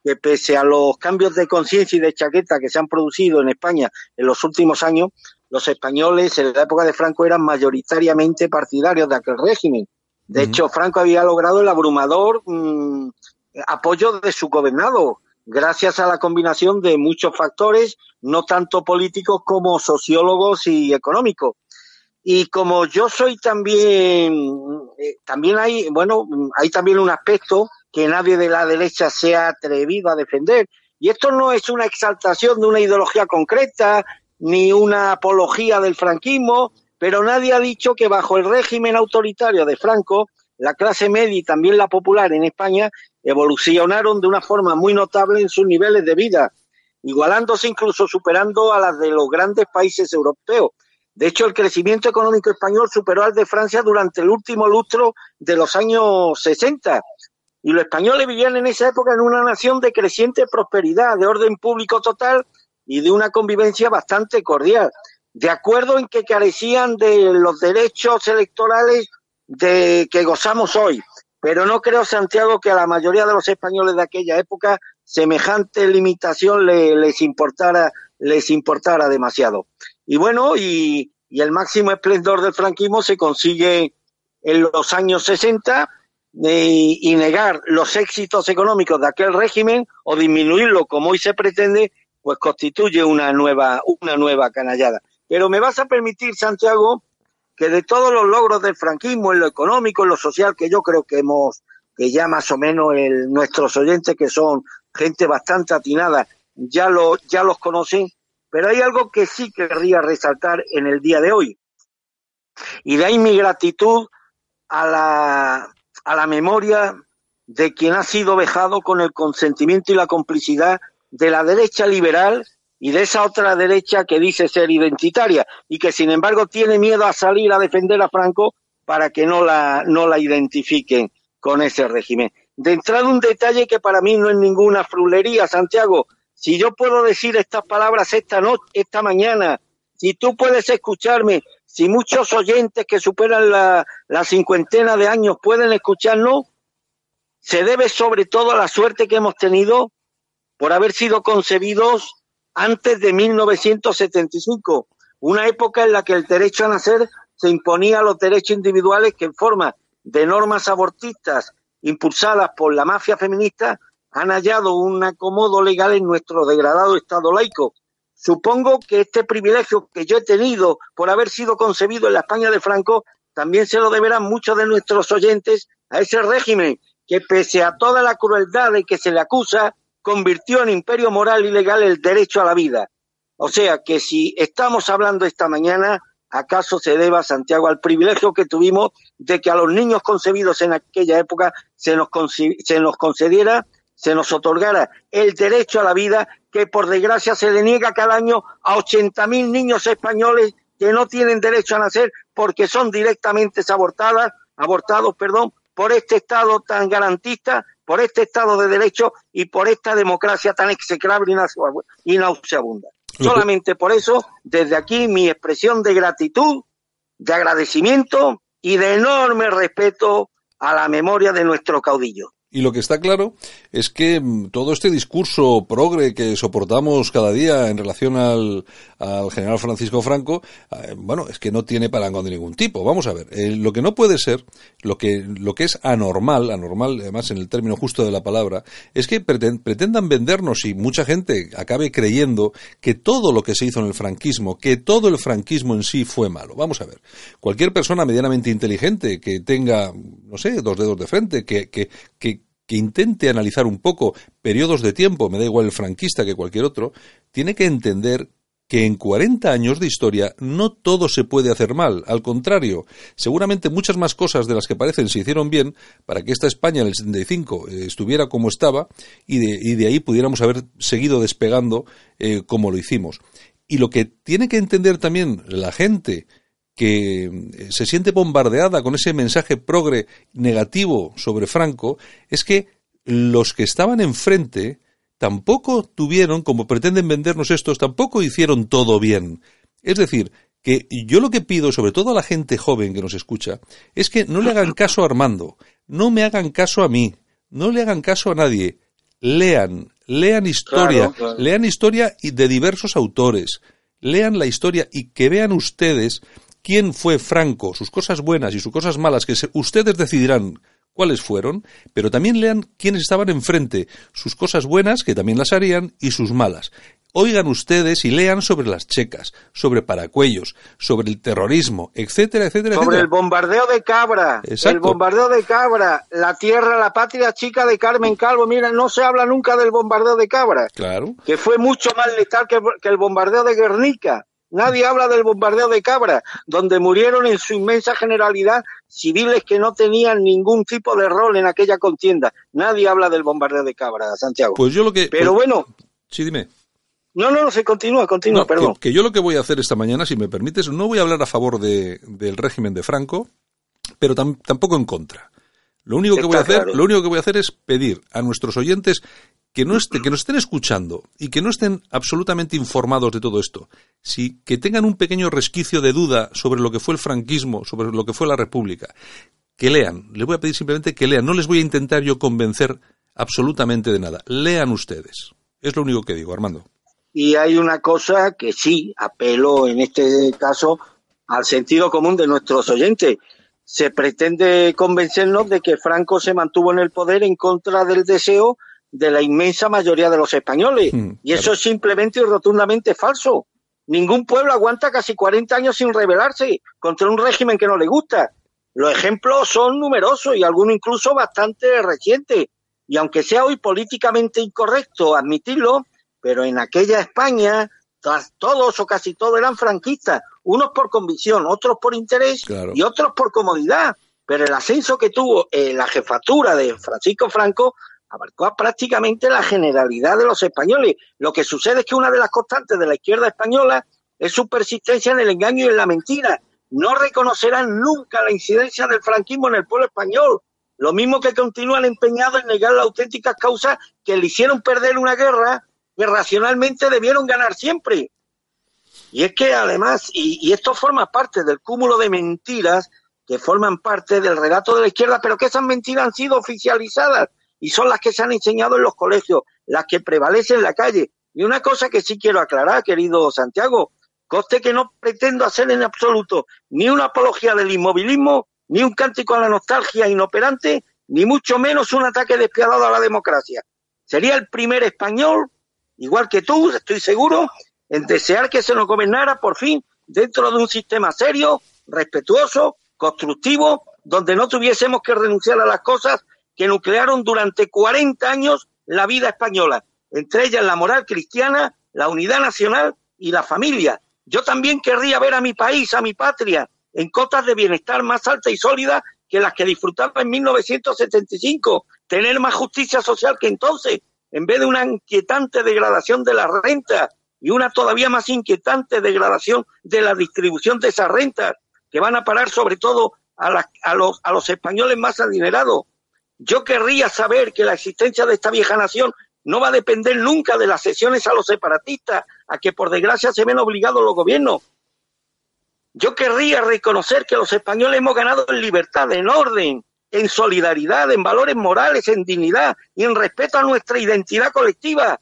que pese a los cambios de conciencia y de chaqueta que se han producido en España en los últimos años, los españoles en la época de Franco eran mayoritariamente partidarios de aquel régimen. De hecho, Franco había logrado el abrumador mm, apoyo de su gobernado, gracias a la combinación de muchos factores, no tanto políticos como sociólogos y económicos. Y como yo soy también, eh, también hay, bueno, hay también un aspecto que nadie de la derecha se ha atrevido a defender. Y esto no es una exaltación de una ideología concreta, ni una apología del franquismo, pero nadie ha dicho que bajo el régimen autoritario de Franco, la clase media y también la popular en España evolucionaron de una forma muy notable en sus niveles de vida, igualándose incluso superando a las de los grandes países europeos. De hecho, el crecimiento económico español superó al de Francia durante el último lustro de los años 60. Y los españoles vivían en esa época en una nación de creciente prosperidad, de orden público total y de una convivencia bastante cordial, de acuerdo en que carecían de los derechos electorales de que gozamos hoy. Pero no creo, Santiago, que a la mayoría de los españoles de aquella época semejante limitación les importara, les importara demasiado. Y bueno, y, y el máximo esplendor del franquismo se consigue en los años 60 eh, y negar los éxitos económicos de aquel régimen o disminuirlo como hoy se pretende pues constituye una nueva, una nueva canallada. Pero me vas a permitir, Santiago, que de todos los logros del franquismo, en lo económico, en lo social, que yo creo que hemos, que ya más o menos el, nuestros oyentes, que son gente bastante atinada, ya, lo, ya los conocen, pero hay algo que sí querría resaltar en el día de hoy. Y de ahí mi gratitud a la, a la memoria de quien ha sido vejado con el consentimiento y la complicidad de la derecha liberal y de esa otra derecha que dice ser identitaria y que sin embargo tiene miedo a salir a defender a Franco para que no la, no la identifiquen con ese régimen. De entrada un detalle que para mí no es ninguna frulería, Santiago. Si yo puedo decir estas palabras esta noche, esta mañana, si tú puedes escucharme, si muchos oyentes que superan la, la cincuentena de años pueden escucharnos, se debe sobre todo a la suerte que hemos tenido por haber sido concebidos antes de 1975, una época en la que el derecho a nacer se imponía a los derechos individuales que en forma de normas abortistas impulsadas por la mafia feminista han hallado un acomodo legal en nuestro degradado Estado laico. Supongo que este privilegio que yo he tenido por haber sido concebido en la España de Franco también se lo deberán muchos de nuestros oyentes a ese régimen que pese a toda la crueldad de que se le acusa, convirtió en imperio moral y legal el derecho a la vida. O sea que si estamos hablando esta mañana, acaso se deba, Santiago, al privilegio que tuvimos de que a los niños concebidos en aquella época se nos, se nos concediera, se nos otorgara el derecho a la vida que por desgracia se le niega cada año a 80.000 niños españoles que no tienen derecho a nacer porque son directamente abortadas, abortados, perdón, por este Estado tan garantista por este Estado de Derecho y por esta democracia tan execrable y nauseabunda. Solamente por eso, desde aquí, mi expresión de gratitud, de agradecimiento y de enorme respeto a la memoria de nuestro caudillo. Y lo que está claro es que mm, todo este discurso progre que soportamos cada día en relación al, al general Francisco Franco, eh, bueno, es que no tiene parangón de ningún tipo. Vamos a ver, eh, lo que no puede ser, lo que, lo que es anormal, anormal además en el término justo de la palabra, es que pretendan vendernos y mucha gente acabe creyendo que todo lo que se hizo en el franquismo, que todo el franquismo en sí fue malo. Vamos a ver, cualquier persona medianamente inteligente que tenga, no sé, dos dedos de frente, que, que, que que intente analizar un poco periodos de tiempo, me da igual el franquista que cualquier otro, tiene que entender que en 40 años de historia no todo se puede hacer mal. Al contrario, seguramente muchas más cosas de las que parecen se hicieron bien para que esta España en el 75 eh, estuviera como estaba y de, de, ahí pudiéramos haber seguido despegando eh, como lo hicimos. Y lo que tiene que entender también la gente que eh, se siente bombardeada con ese mensaje progre negativo sobre Franco es que los que estaban enfrente tampoco tuvieron, como pretenden vendernos estos, tampoco hicieron todo bien. Es decir, que yo lo que pido, sobre todo a la gente joven que nos escucha, es que no le hagan caso a Armando, no me hagan caso a mí, no le hagan caso a nadie. Lean, lean historia, lean historia de diversos autores, lean la historia y que vean ustedes quién fue Franco, sus cosas buenas y sus cosas malas, que ustedes decidirán cuáles fueron, pero también lean quiénes estaban enfrente, sus cosas buenas, que también las harían, y sus malas. Oigan ustedes y lean sobre las checas, sobre paracuellos, sobre el terrorismo, etcétera, etcétera, sobre el bombardeo de Cabra, el bombardeo de Cabra, la tierra, la patria chica de Carmen Calvo. Mira, no se habla nunca del bombardeo de Cabra, claro, que fue mucho más letal que, que el bombardeo de Guernica. Nadie habla del bombardeo de Cabra, donde murieron en su inmensa generalidad civiles que no tenían ningún tipo de rol en aquella contienda. Nadie habla del bombardeo de Cabra, Santiago. Pues yo lo que. Pero pues, bueno. Sí, dime. No, no, no, se continúa, continúa, perdón. Que, yo lo que voy a hacer esta mañana, si me permites, no voy a hablar a favor de, del régimen de Franco, pero tampoco en contra. Lo único, que voy a hacer, lo único que voy a hacer es pedir a nuestros oyentes que, no esté, que nos estén escuchando y que no estén absolutamente informados de todo esto, si, que tengan un pequeño resquicio de duda sobre lo que fue el franquismo, sobre lo que fue la República, que lean. Les voy a pedir simplemente que lean. No les voy a intentar yo convencer absolutamente de nada. Lean ustedes. Es lo único que digo, Armando. Y hay una cosa que sí apelo en este caso al sentido común de nuestros oyentes. Se pretende convencernos de que Franco se mantuvo en el poder en contra del deseo de la inmensa mayoría de los españoles. Hmm, y eso es simplemente y rotundamente falso. Ningún pueblo aguanta casi 40 años sin rebelarse contra un régimen que no le gusta. Los ejemplos son numerosos y algunos incluso bastante recientes. Y aunque sea hoy políticamente incorrecto admitirlo, pero en aquella España todos o casi todos eran franquistas, unos por convicción, otros por interés y otros por comodidad. Pero el ascenso que tuvo eh, la jefatura de Francisco Franco abarcó prácticamente la generalidad de los españoles. Lo que sucede es que una de las constantes de la izquierda española es su persistencia en el engaño y en la mentira. No reconocerán nunca la incidencia del franquismo en el pueblo español. Lo mismo que continúan empeñados en negar las auténticas causas que le hicieron perder una guerra que racionalmente debieron ganar siempre. Y es que además, y, esto forma parte del cúmulo de mentiras que forman parte del relato de la izquierda, pero que esas mentiras han sido oficializadas y son las que se han enseñado en los colegios, las que prevalecen en la calle. Y una cosa que sí quiero aclarar, querido Santiago, coste que no pretendo hacer en absoluto ni una apología del inmovilismo, ni un cántico a la nostalgia inoperante, ni mucho menos un ataque despiadado a la democracia. Sería el primer español igual que tú, estoy seguro, en desear que se nos gobernara por fin dentro de un sistema serio, respetuoso, constructivo, donde no tuviésemos que renunciar a las cosas que nuclearon durante 40 años la vida española, entre ellas la moral cristiana, la unidad nacional y la familia. Yo también querría ver a mi país, a mi patria, en cotas de bienestar más altas y sólidas que las que disfrutaba en 1975, tener más justicia social que entonces, en vez de una inquietante degradación de la renta y una todavía más inquietante degradación de la distribución de esas rentas, que van a parar sobre todo a, a, los, a los españoles más adinerados. Yo querría saber que la existencia de esta vieja nación no va a depender nunca de las sesiones a los separatistas, a que por desgracia se ven obligados los gobiernos. Yo querría reconocer que los españoles hemos ganado en libertad, en orden, en solidaridad, en valores morales, en dignidad y en respeto a nuestra identidad colectiva.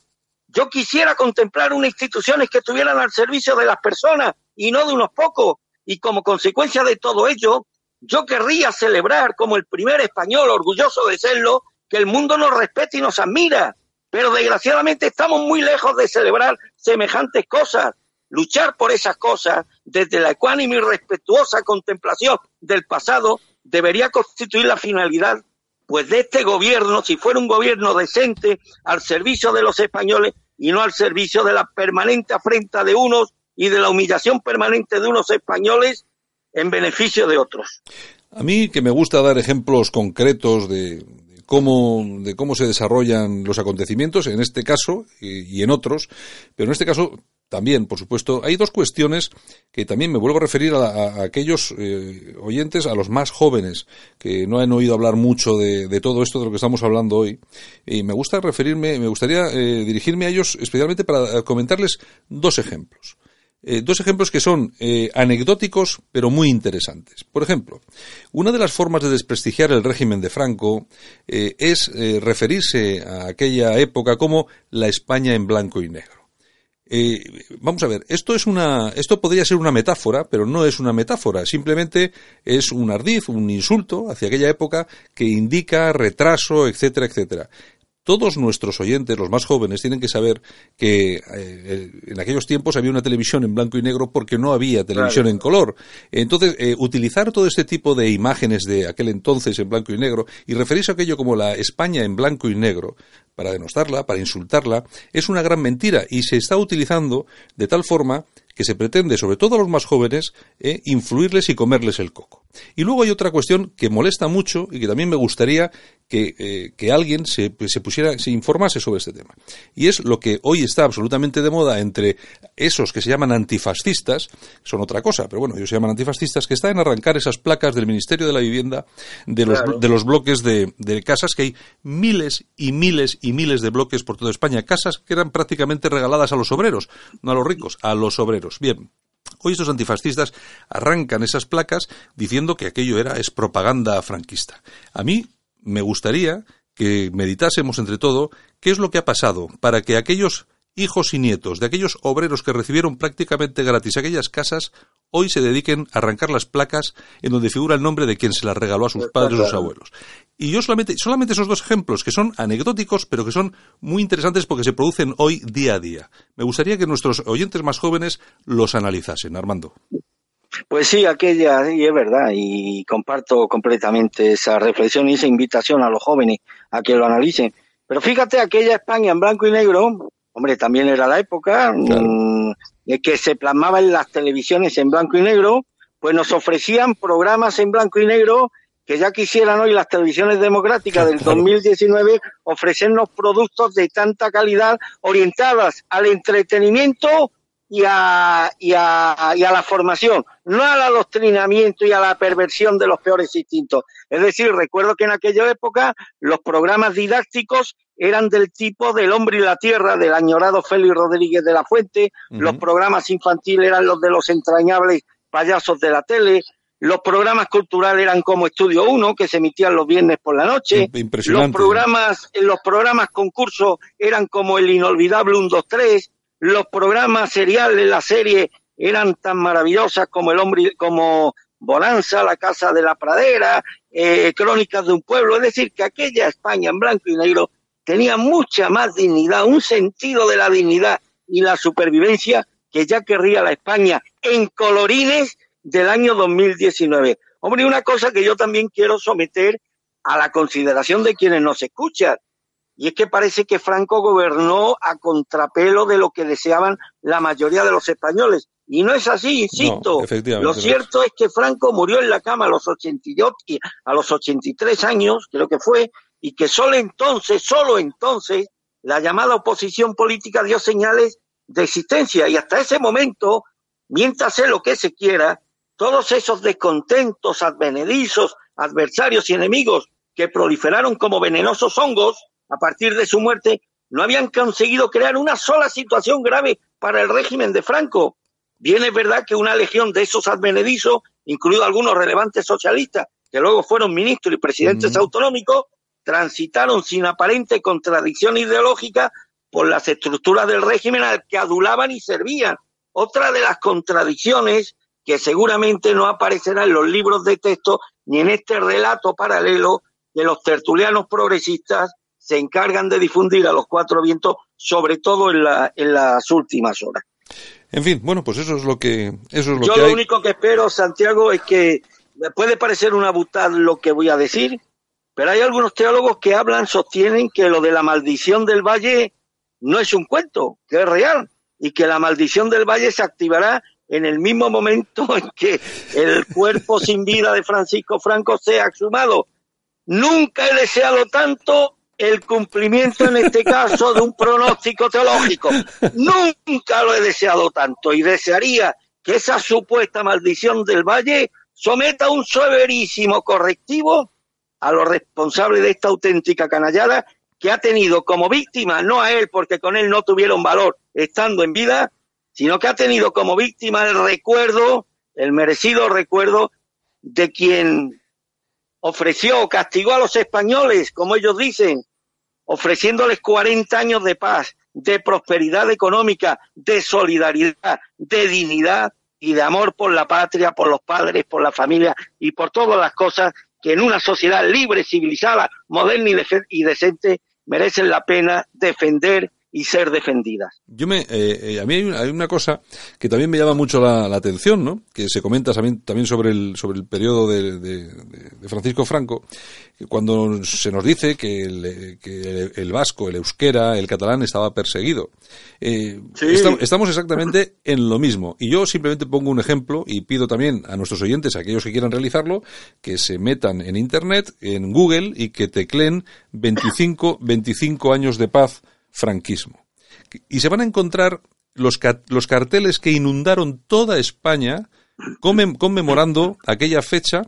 Yo quisiera contemplar unas instituciones que estuvieran al servicio de las personas y no de unos pocos. Y como consecuencia de todo ello, yo querría celebrar como el primer español orgulloso de serlo, que el mundo nos respete y nos admira. Pero desgraciadamente estamos muy lejos de celebrar semejantes cosas. Luchar por esas cosas desde la ecuánime y respetuosa contemplación del pasado debería constituir la finalidad pues de este gobierno, si fuera un gobierno decente, al servicio de los españoles y no al servicio de la permanente afrenta de unos y de la humillación permanente de unos españoles en beneficio de otros. A mí que me gusta dar ejemplos concretos de, cómo, de cómo se desarrollan los acontecimientos, en este caso y, en otros, pero en este caso también, por supuesto, hay dos cuestiones que también me vuelvo a referir a, aquellos eh, oyentes, a los más jóvenes, que no han oído hablar mucho de, todo esto de lo que estamos hablando hoy. Y me gusta referirme, me gustaría eh, dirigirme a ellos especialmente para comentarles dos ejemplos. Eh, dos ejemplos que son anecdóticos pero muy interesantes. Por ejemplo, una de las formas de desprestigiar el régimen de Franco es referirse a aquella época como la España en blanco y negro. eh, vamos a ver, esto es una, esto podría ser una metáfora, pero no es una metáfora, simplemente es un ardiz, un insulto hacia aquella época que indica retraso, etcétera, etcétera todos nuestros oyentes, los más jóvenes, tienen que saber que eh, en aquellos tiempos había una televisión en blanco y negro porque no había televisión en color. Entonces, eh, utilizar todo este tipo de imágenes de aquel entonces en blanco y negro y referirse a aquello como la España en blanco y negro para denostarla, para insultarla, es una gran mentira y se está utilizando de tal forma que se pretende, sobre todo a los más jóvenes, eh, influirles y comerles el coco. Y luego hay otra cuestión que molesta mucho y que también me gustaría que, eh, que alguien se, se, pusiera, se informase sobre este tema. Y es lo que hoy está absolutamente de moda entre esos que se llaman antifascistas, son otra cosa, pero bueno, ellos se llaman antifascistas, que están en arrancar esas placas del Ministerio de la Vivienda de los, de los bloques de, de casas, que hay miles y miles y miles de bloques por toda España, casas que eran prácticamente regaladas a los obreros, no a los ricos, a los obreros. Bien, Hoy estos antifascistas arrancan esas placas diciendo que aquello era es propaganda franquista. A mí me gustaría que meditásemos entre todo qué es lo que ha pasado para que aquellos hijos y nietos de aquellos obreros que recibieron prácticamente gratis aquellas casas hoy se dediquen a arrancar las placas en donde figura el nombre de quien se las regaló a sus padres o sus abuelos. Y yo solamente, solamente esos dos ejemplos, que son anecdóticos, pero que son muy interesantes porque se producen hoy día a día. Me gustaría que nuestros oyentes más jóvenes los analizasen. Armando. Pues sí, aquella, y es verdad, y comparto completamente esa reflexión y esa invitación a los jóvenes a que lo analicen. Pero fíjate, aquella España en blanco y negro, hombre, también era la época mm, de que se plasmaba en las televisiones en blanco y negro, pues nos ofrecían programas en blanco y negro que ya quisieran hoy las televisiones democráticas del 2019 ofrecernos productos de tanta calidad orientadas al entretenimiento y a, y, a, y a la formación, no al adoctrinamiento y a la perversión de los peores instintos. Es decir, recuerdo que en aquella época los programas didácticos eran del tipo del hombre y la tierra, del añorado Félix Rodríguez de la Fuente, los programas infantiles eran los de los entrañables payasos de la tele, los programas culturales eran como Estudio 1, que se emitían los viernes por la noche. Los programas, los programas concursos eran como el inolvidable 1, 2, 3. Los programas seriales, la serie, eran tan maravillosas como El hombre, como Bonanza, La Casa de la Pradera, eh, Crónicas de un Pueblo. Es decir, que aquella España en blanco y negro tenía mucha más dignidad, un sentido de la dignidad y la supervivencia que ya querría la España en colorines del año 2019. Hombre, una cosa que yo también quiero someter a la consideración de quienes nos escuchan, y es que parece que Franco gobernó a contrapelo de lo que deseaban la mayoría de los españoles. Y no es así, insisto. lo cierto es que Franco murió en la cama a los 82, a los 83 años, creo que fue, y que solo entonces, solo entonces, la llamada oposición política dio señales de existencia. Y hasta ese momento, mientras lo que se quiera, todos esos descontentos, advenedizos, adversarios y enemigos que proliferaron como venenosos hongos a partir de su muerte, no habían conseguido crear una sola situación grave para el régimen de Franco. Bien es verdad que una legión de esos advenedizos, incluidos algunos relevantes socialistas, que luego fueron ministros y presidentes autonómicos, transitaron sin aparente contradicción ideológica por las estructuras del régimen al que adulaban y servían. Otra de las contradicciones que seguramente no aparecerá en los libros de texto ni en este relato paralelo que los tertulianos progresistas se encargan de difundir a los cuatro vientos, sobre todo en, la, en las últimas horas. En fin, bueno, pues eso es lo que eso es lo Yo que lo único que espero, Santiago, es que me puede parecer una butad lo que voy a decir, pero hay algunos teólogos que hablan, sostienen que lo de la maldición del valle no es un cuento, que es real, y que la maldición del valle se activará en el mismo momento en que el cuerpo sin vida de Francisco Franco sea exhumado. Nunca he deseado tanto el cumplimiento en este caso de un pronóstico teológico. Nunca lo he deseado tanto y desearía que esa supuesta maldición del valle someta un severísimo correctivo a los responsables de esta auténtica canallada que ha tenido como víctima, no a él porque con él no tuvieron valor estando en vida, sino que ha tenido como víctima el recuerdo, el merecido recuerdo de quien ofreció, castigó a los españoles, como ellos dicen, ofreciéndoles 40 años de paz, de prosperidad económica, de solidaridad, de dignidad y de amor por la patria, por los padres, por la familia y por todas las cosas que en una sociedad libre, civilizada, moderna y, decente merecen la pena defender y ser defendidas. Yo me, eh, eh, a mí hay una, cosa que también me llama mucho la, atención, ¿no? Que se comenta también, también sobre el sobre el periodo de, Francisco Franco, cuando se nos dice que el, vasco, el euskera, el catalán estaba perseguido. Eh, estamos exactamente en lo mismo. Y yo simplemente pongo un ejemplo y pido también a nuestros oyentes, a aquellos que quieran realizarlo, que se metan en Internet, en Google y que tecleen 25, 25 años de paz franquismo. Y se van a encontrar los, los carteles que inundaron toda España conmemorando aquella fecha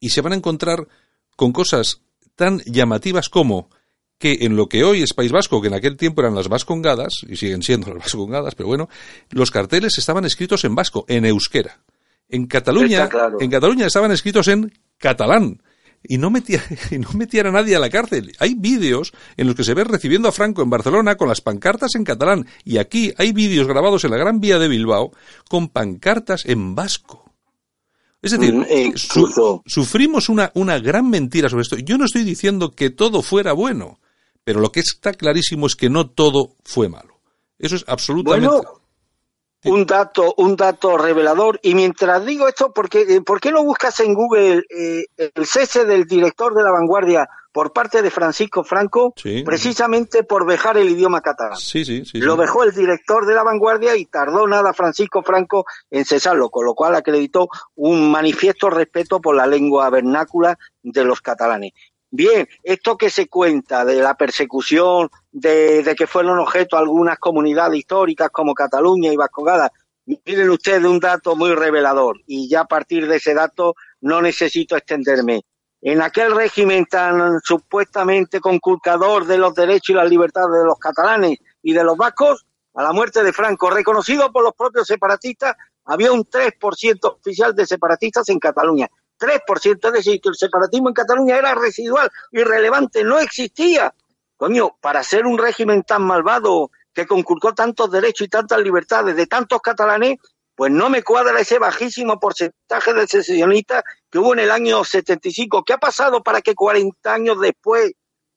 y se van a encontrar con cosas tan llamativas como que en lo que hoy es País Vasco, que en aquel tiempo eran las vascongadas, y siguen siendo las vascongadas, pero bueno, los carteles estaban escritos en vasco, en euskera. En Cataluña, en Cataluña estaban escritos en catalán y no, metía, y no metían a nadie a la cárcel. Hay vídeos en los que se ve recibiendo a Franco en Barcelona con las pancartas en catalán y aquí hay vídeos grabados en la Gran Vía de Bilbao con pancartas en vasco. Es decir, mm, sufrimos una, una gran mentira sobre esto. Yo no estoy diciendo que todo fuera bueno, pero lo que está clarísimo es que no todo fue malo. Eso es absolutamente un dato, un dato revelador. Y mientras digo esto, ¿por qué, eh, ¿por qué no buscas en Google eh, el cese del director de la vanguardia por parte de Francisco Franco, precisamente por dejar el idioma catalán? Sí, sí, sí, Lo dejó el director de la vanguardia y tardó nada Francisco Franco en cesarlo, con lo cual acreditó un manifiesto respeto por la lengua vernácula de los catalanes. Bien, esto que se cuenta de la persecución, de, que fueron objeto algunas comunidades históricas como Cataluña y Vascongada, miren ustedes un dato muy revelador y ya a partir de ese dato no necesito extenderme. En aquel régimen tan supuestamente conculcador de los derechos y las libertades de los catalanes y de los vascos, a la muerte de Franco, reconocido por los propios separatistas, había un 3% oficial de separatistas en Cataluña. 3%, es decir, que el separatismo en Cataluña era residual, irrelevante, no existía. Coño, para ser un régimen tan malvado que conculcó tantos derechos y tantas libertades de tantos catalanes, pues no me cuadra ese bajísimo porcentaje de secesionistas que hubo en el año 75. ¿Qué ha pasado para que 40 años después,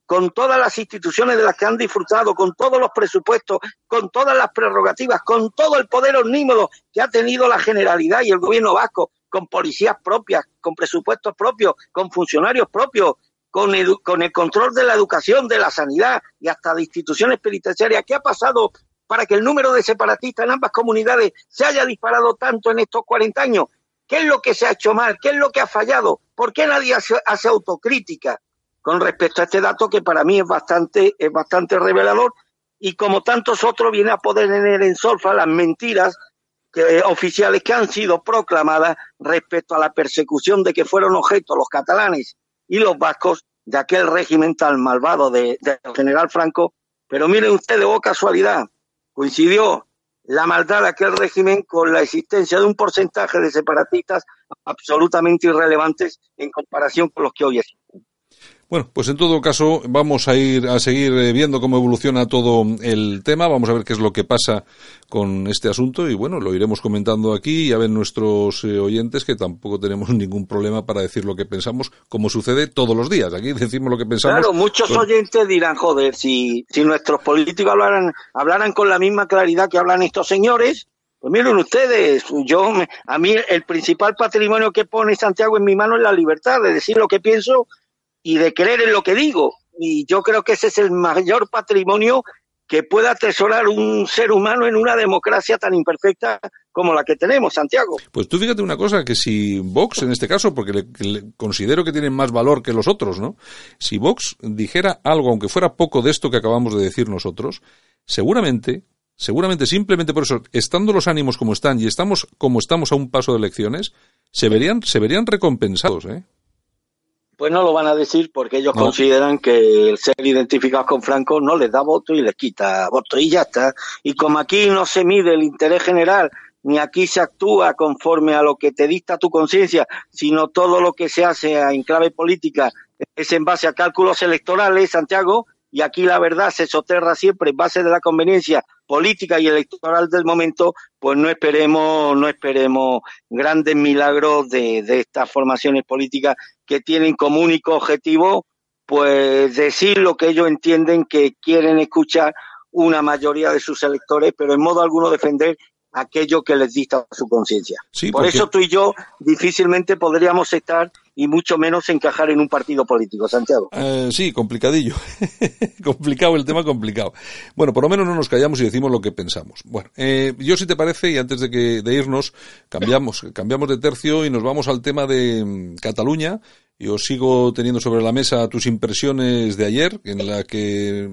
con todas las instituciones de las que han disfrutado, con todos los presupuestos, con todas las prerrogativas, con todo el poder omnímodo que ha tenido la Generalidad y el gobierno vasco, con policías propias, con presupuestos propios, con funcionarios propios, con, el control de la educación, de la sanidad y hasta de instituciones penitenciarias. ¿Qué ha pasado para que el número de separatistas en ambas comunidades se haya disparado tanto en estos 40 años? ¿Qué es lo que se ha hecho mal? ¿Qué es lo que ha fallado? ¿Por qué nadie hace, autocrítica con respecto a este dato que para mí es bastante, es bastante revelador? Y como tantos otros, viene a poner en solfa las mentiras que, oficiales que han sido proclamadas respecto a la persecución de que fueron objeto los catalanes y los vascos de aquel régimen tan malvado de, general Franco. Pero miren ustedes, oh casualidad, coincidió la maldad de aquel régimen con la existencia de un porcentaje de separatistas absolutamente irrelevantes en comparación con los que hoy existen. Bueno, pues en todo caso vamos a ir a seguir eh, viendo cómo evoluciona todo el tema, vamos a ver qué es lo que pasa con este asunto y bueno, lo iremos comentando aquí y a ver nuestros eh, oyentes que tampoco tenemos ningún problema para decir lo que pensamos, como sucede todos los días. Aquí decimos lo que pensamos. Claro, muchos oyentes dirán, joder, si, si nuestros políticos hablaran, hablaran con la misma claridad que hablan estos señores, pues miren ustedes, yo a mí el principal patrimonio que pone Santiago en mi mano es la libertad de decir lo que pienso y de creer en lo que digo. Y yo creo que ese es el mayor patrimonio que pueda atesorar un ser humano en una democracia tan imperfecta como la que tenemos, Santiago. Pues tú fíjate una cosa, que si Vox, en este caso, porque le, considero que tienen más valor que los otros, ¿no? Si Vox dijera algo, aunque fuera poco de esto que acabamos de decir nosotros, seguramente, seguramente simplemente por eso, estando los ánimos como están y estamos como estamos a un paso de elecciones, se verían, se verían recompensados, ¿eh? Pues no lo van a decir porque ellos consideran que el ser identificados con Franco no les da voto y les quita voto y ya está. Y como aquí no se mide el interés general, ni aquí se actúa conforme a lo que te dicta tu conciencia, sino todo lo que se hace en clave política es en base a cálculos electorales, Santiago, y aquí la verdad se soterra siempre en base de la conveniencia política y electoral del momento, pues no esperemos, no esperemos grandes milagros de, de estas formaciones políticas que tienen como único objetivo pues decir lo que ellos entienden que quieren escuchar una mayoría de sus electores, pero en modo alguno defender aquello que les dicta su conciencia. Por eso tú y yo difícilmente podríamos estar y mucho menos encajar en un partido político, Santiago. Eh, sí, complicadillo. complicado el tema, complicado. Bueno, por lo menos no nos callamos y decimos lo que pensamos. Bueno, eh, yo si te parece, y antes de, que, de irnos, cambiamos, cambiamos de tercio y nos vamos al tema de mm, Cataluña. Yo sigo teniendo sobre la mesa tus impresiones de ayer, en la que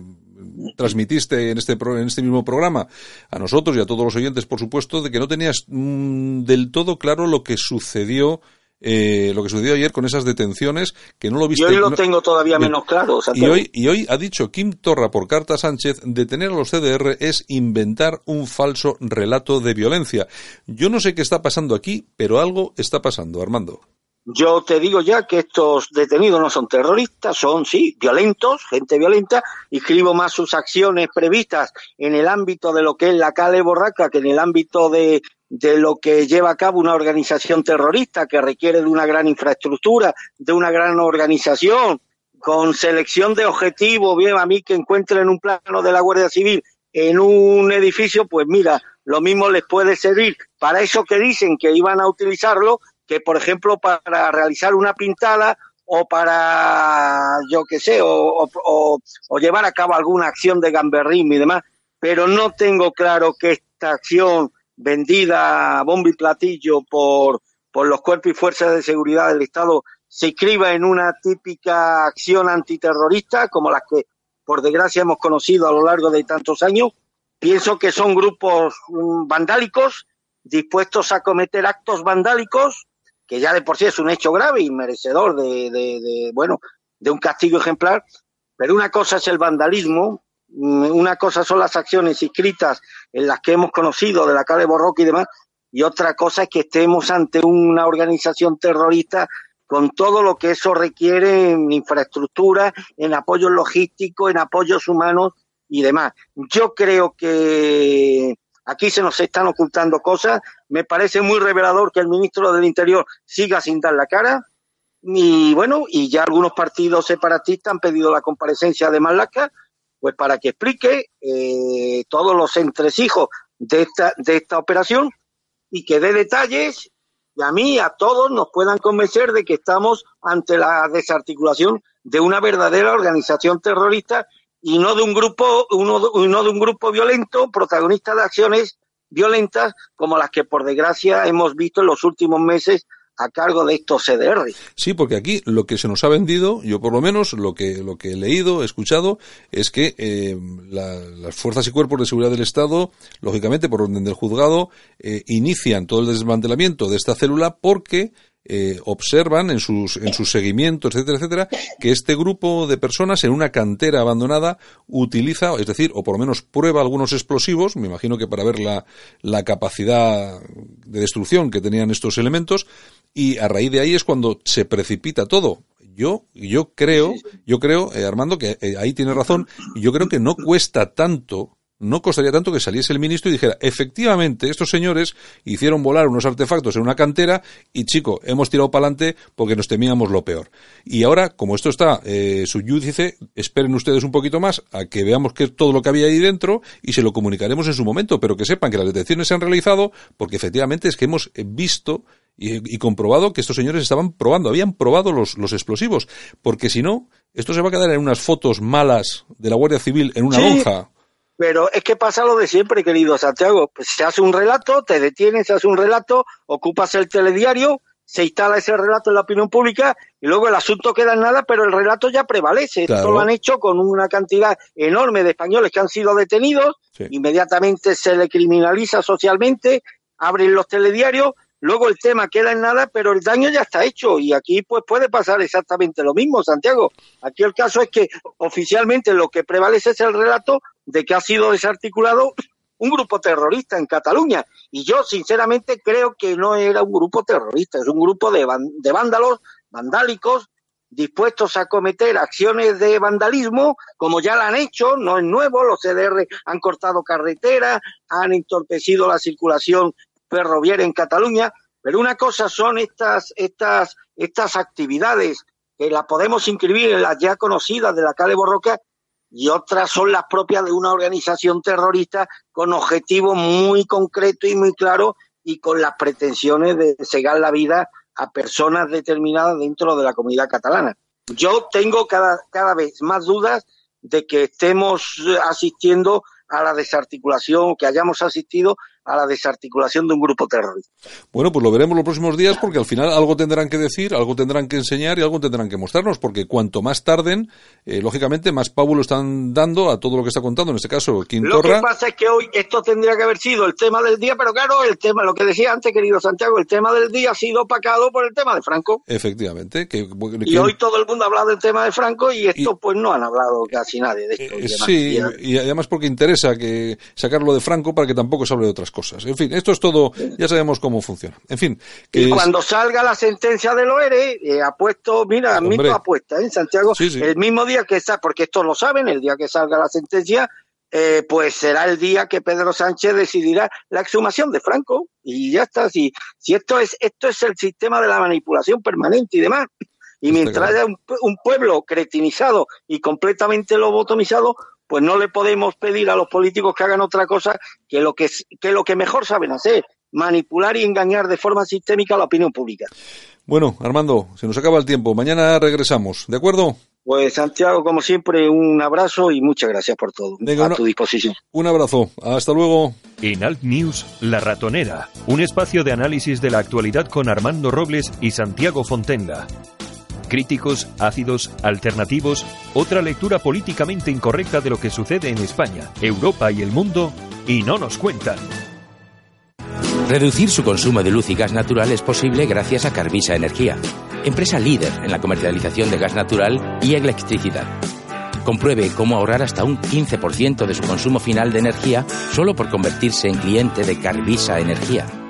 transmitiste en este, en este mismo programa a nosotros y a todos los oyentes, por supuesto, de que no tenías mm, del todo claro lo que sucedió eh, lo que sucedió ayer con esas detenciones, que no lo viste. Y hoy lo tengo todavía menos claro. Y hoy, y hoy ha dicho Kim Torra por carta Sánchez, detener a los CDR es inventar un falso relato de violencia. Yo no sé qué está pasando aquí, pero algo está pasando, Armando. Yo te digo ya que estos detenidos no son terroristas, son, sí, violentos, gente violenta, y escribo más sus acciones previstas en el ámbito de lo que es la Cale Borraca que en el ámbito de, de lo que lleva a cabo una organización terrorista que requiere de una gran infraestructura, de una gran organización, con selección de objetivos, bien a mí que encuentren un plano de la Guardia Civil en un edificio, pues mira, lo mismo les puede servir. Para eso que dicen que iban a utilizarlo que, por ejemplo, para realizar una pintada o para, yo qué sé, o, llevar a cabo alguna acción de gamberrismo y demás, pero no tengo claro que esta acción vendida a bombo y platillo por, por los cuerpos y fuerzas de seguridad del Estado se inscriba en una típica acción antiterrorista como las que, por desgracia, hemos conocido a lo largo de tantos años. Pienso que son grupos mm, vandálicos dispuestos a cometer actos vandálicos que ya de por sí es un hecho grave y merecedor de, de, bueno, de un castigo ejemplar, pero una cosa es el vandalismo, mm, una cosa son las acciones inscritas en las que hemos conocido de la calle Borroque y demás, y otra cosa es que estemos ante una organización terrorista con todo lo que eso requiere en infraestructura, en apoyos logísticos, en apoyos humanos y demás. Yo creo que Aquí se nos están ocultando cosas. Me parece muy revelador que el ministro del Interior siga sin dar la cara. Y bueno, y ya algunos partidos separatistas han pedido la comparecencia de Malaca, pues para que explique eh, todos los entresijos de esta, de esta operación y que dé detalles y a mí, a todos, nos puedan convencer de que estamos ante la desarticulación de una verdadera organización terrorista y no de un grupo, uno, no de un grupo violento, protagonista de acciones violentas como las que por desgracia hemos visto en los últimos meses a cargo de estos CDR. Sí, porque aquí lo que se nos ha vendido, yo por lo menos lo que lo que he leído, he escuchado, es que eh, las fuerzas y cuerpos de seguridad del Estado, lógicamente por orden del juzgado, eh, inician todo el desmantelamiento de esta célula porque eh, observan en sus, en sus seguimientos, etcétera, etcétera, que este grupo de personas en una cantera abandonada utiliza, es decir, o por lo menos prueba algunos explosivos, me imagino que para ver la, la capacidad de destrucción que tenían estos elementos, y a raíz de ahí es cuando se precipita todo. Yo, yo creo, yo creo, eh, Armando, que eh, ahí tiene razón, y yo creo que no cuesta tanto no costaría tanto que saliese el ministro y dijera, efectivamente, estos señores hicieron volar unos artefactos en una cantera y, chico, hemos tirado para adelante porque nos temíamos lo peor. Y ahora, como esto está eh, dice, esperen ustedes un poquito más a que veamos qué todo lo que había ahí dentro y se lo comunicaremos en su momento, pero que sepan que las detenciones se han realizado porque efectivamente es que hemos visto y, comprobado que estos señores estaban probando, habían probado los, los explosivos, porque si no, esto se va a quedar en unas fotos malas de la Guardia Civil en una lonja pero es que pasa lo de siempre, querido Santiago. Pues se hace un relato, te detienes, se hace un relato, ocupas el telediario, se instala ese relato en la opinión pública y luego el asunto queda en nada, pero el relato ya prevalece. Esto lo han hecho con una cantidad enorme de españoles que han sido detenidos, inmediatamente se le criminaliza socialmente, abren los telediarios, luego el tema queda en nada, pero el daño ya está hecho y aquí pues puede pasar exactamente lo mismo, Santiago. Aquí el caso es que oficialmente lo que prevalece es el relato de que ha sido desarticulado un grupo terrorista en Cataluña. Y yo, sinceramente, creo que no era un grupo terrorista, es un grupo de, de vándalos, vandálicos, dispuestos a cometer acciones de vandalismo, como ya lo han hecho, no es nuevo, los CDR han cortado carreteras, han entorpecido la circulación ferroviaria en Cataluña, pero una cosa son estas, estas, estas actividades que las podemos inscribir en las ya conocidas de la calle Borroca y otras son las propias de una organización terrorista con objetivos muy concretos y muy claros y con las pretensiones de cegar la vida a personas determinadas dentro de la comunidad catalana. Yo tengo cada, cada vez más dudas de que estemos asistiendo a la desarticulación, que hayamos asistido a la desarticulación de un grupo terrorista. Bueno, pues lo veremos los próximos días porque al final algo tendrán que decir, algo tendrán que enseñar y algo tendrán que mostrarnos, porque cuanto más tarden, eh, lógicamente más pábulo están dando a todo lo que está contando, en este caso Quintorra. Lo que pasa es que hoy esto tendría que haber sido el tema del día, pero claro, el tema, lo que decía antes, querido Santiago, el tema del día ha sido opacado por el tema de Franco. Efectivamente. Que, y hoy todo el mundo ha hablado del tema de Franco y esto pues no han hablado casi nadie de esto. Eh, sí, y además porque interesa que sacarlo de Franco para que tampoco se hable de otras cosas. En fin, esto es todo, ya sabemos cómo funciona. En fin. Que y cuando salga la sentencia del OERE, eh, ha puesto, mira, mismo apuesta en ¿eh? Santiago, el mismo día que está, porque esto lo saben, el día que salga la sentencia, eh, pues será el día que Pedro Sánchez decidirá la exhumación de Franco y ya está. Si, si esto es esto es el sistema de la manipulación permanente y demás. Y mientras haya un, un, pueblo cretinizado y completamente lobotomizado, pues no le podemos pedir a los políticos que hagan otra cosa que lo que, que lo que mejor saben hacer, manipular y engañar de forma sistémica a la opinión pública. Bueno, Armando, se nos acaba el tiempo. Mañana regresamos, ¿de acuerdo? Pues Santiago, como siempre, un abrazo y muchas gracias por todo. a tu disposición. Un abrazo. Hasta luego. En Alt News, La Ratonera, un espacio de análisis de la actualidad con Armando Robles y Santiago Fontenga críticos, ácidos, alternativos, otra lectura políticamente incorrecta de lo que sucede en España, Europa y el mundo, y no nos cuentan. Reducir su consumo de luz y gas natural es posible gracias a Carvisa Energía, empresa líder en la comercialización de gas natural y electricidad. Compruebe cómo ahorrar hasta un 15% de su consumo final de energía solo por convertirse en cliente de Carvisa Energía.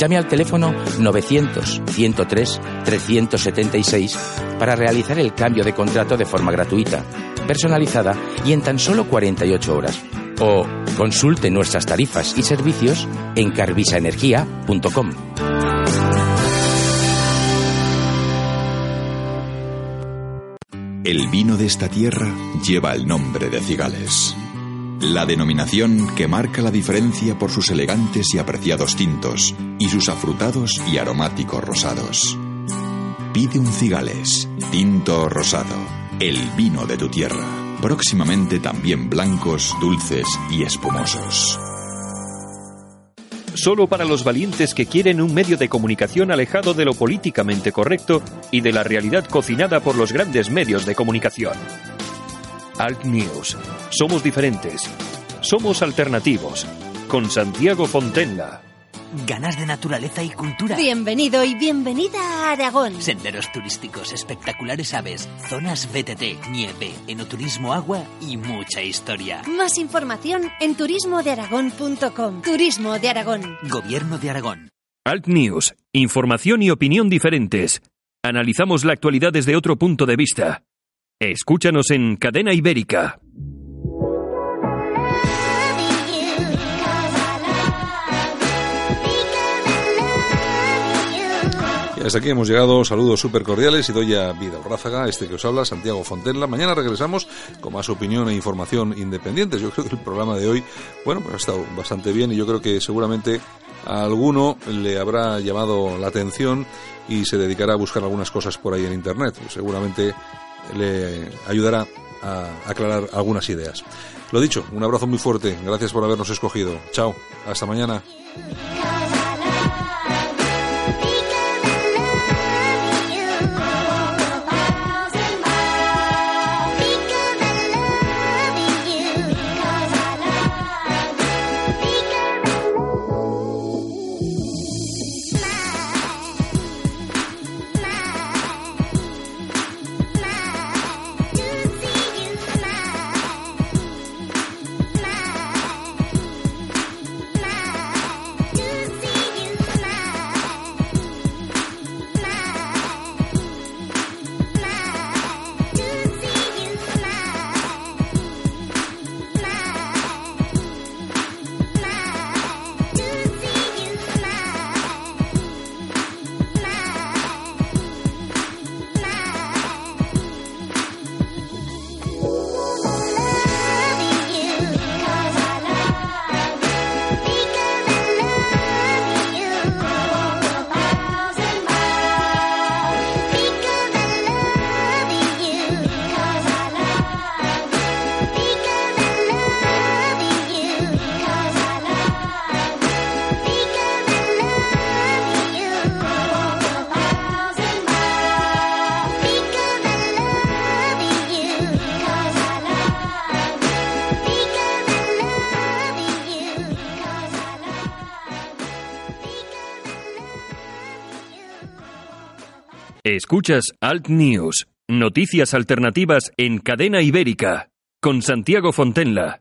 Llame al teléfono 900-103-376 para realizar el cambio de contrato de forma gratuita, personalizada y en tan solo 48 horas. O consulte nuestras tarifas y servicios en carvisaenergía.com. El vino de esta tierra lleva el nombre de Cigales la denominación que marca la diferencia por sus elegantes y apreciados tintos y sus afrutados y aromáticos rosados. Pide un cigales, tinto rosado, el vino de tu tierra, próximamente también blancos, dulces y espumosos. Solo para los valientes que quieren un medio de comunicación alejado de lo políticamente correcto y de la realidad cocinada por los grandes medios de comunicación. Alt News. Somos diferentes. Somos alternativos. Con Santiago Fontenla. Ganas de naturaleza y cultura. Bienvenido y bienvenida a Aragón. Senderos turísticos, espectaculares aves, zonas BTT, nieve, enoturismo agua y mucha historia. Más información en turismodearagón.com. Turismo de Aragón. Gobierno de Aragón. Alt News. Información y opinión diferentes. Analizamos la actualidad desde otro punto de vista. Escúchanos en Cadena Ibérica. Hasta aquí hemos llegado. Saludos súper cordiales y doy a Vida Rázaga, este que os habla, Santiago Fontenla. Mañana regresamos con más opinión e información independientes. Yo creo que el programa de hoy, bueno, pues ha estado bastante bien y yo creo que seguramente a alguno le habrá llamado la atención y se dedicará a buscar algunas cosas por ahí en Internet. Seguramente le ayudará a aclarar algunas ideas. Lo dicho, un abrazo muy fuerte, gracias por habernos escogido. Chao, hasta mañana. Escuchas Alt News, noticias alternativas en cadena ibérica, con Santiago Fontenla.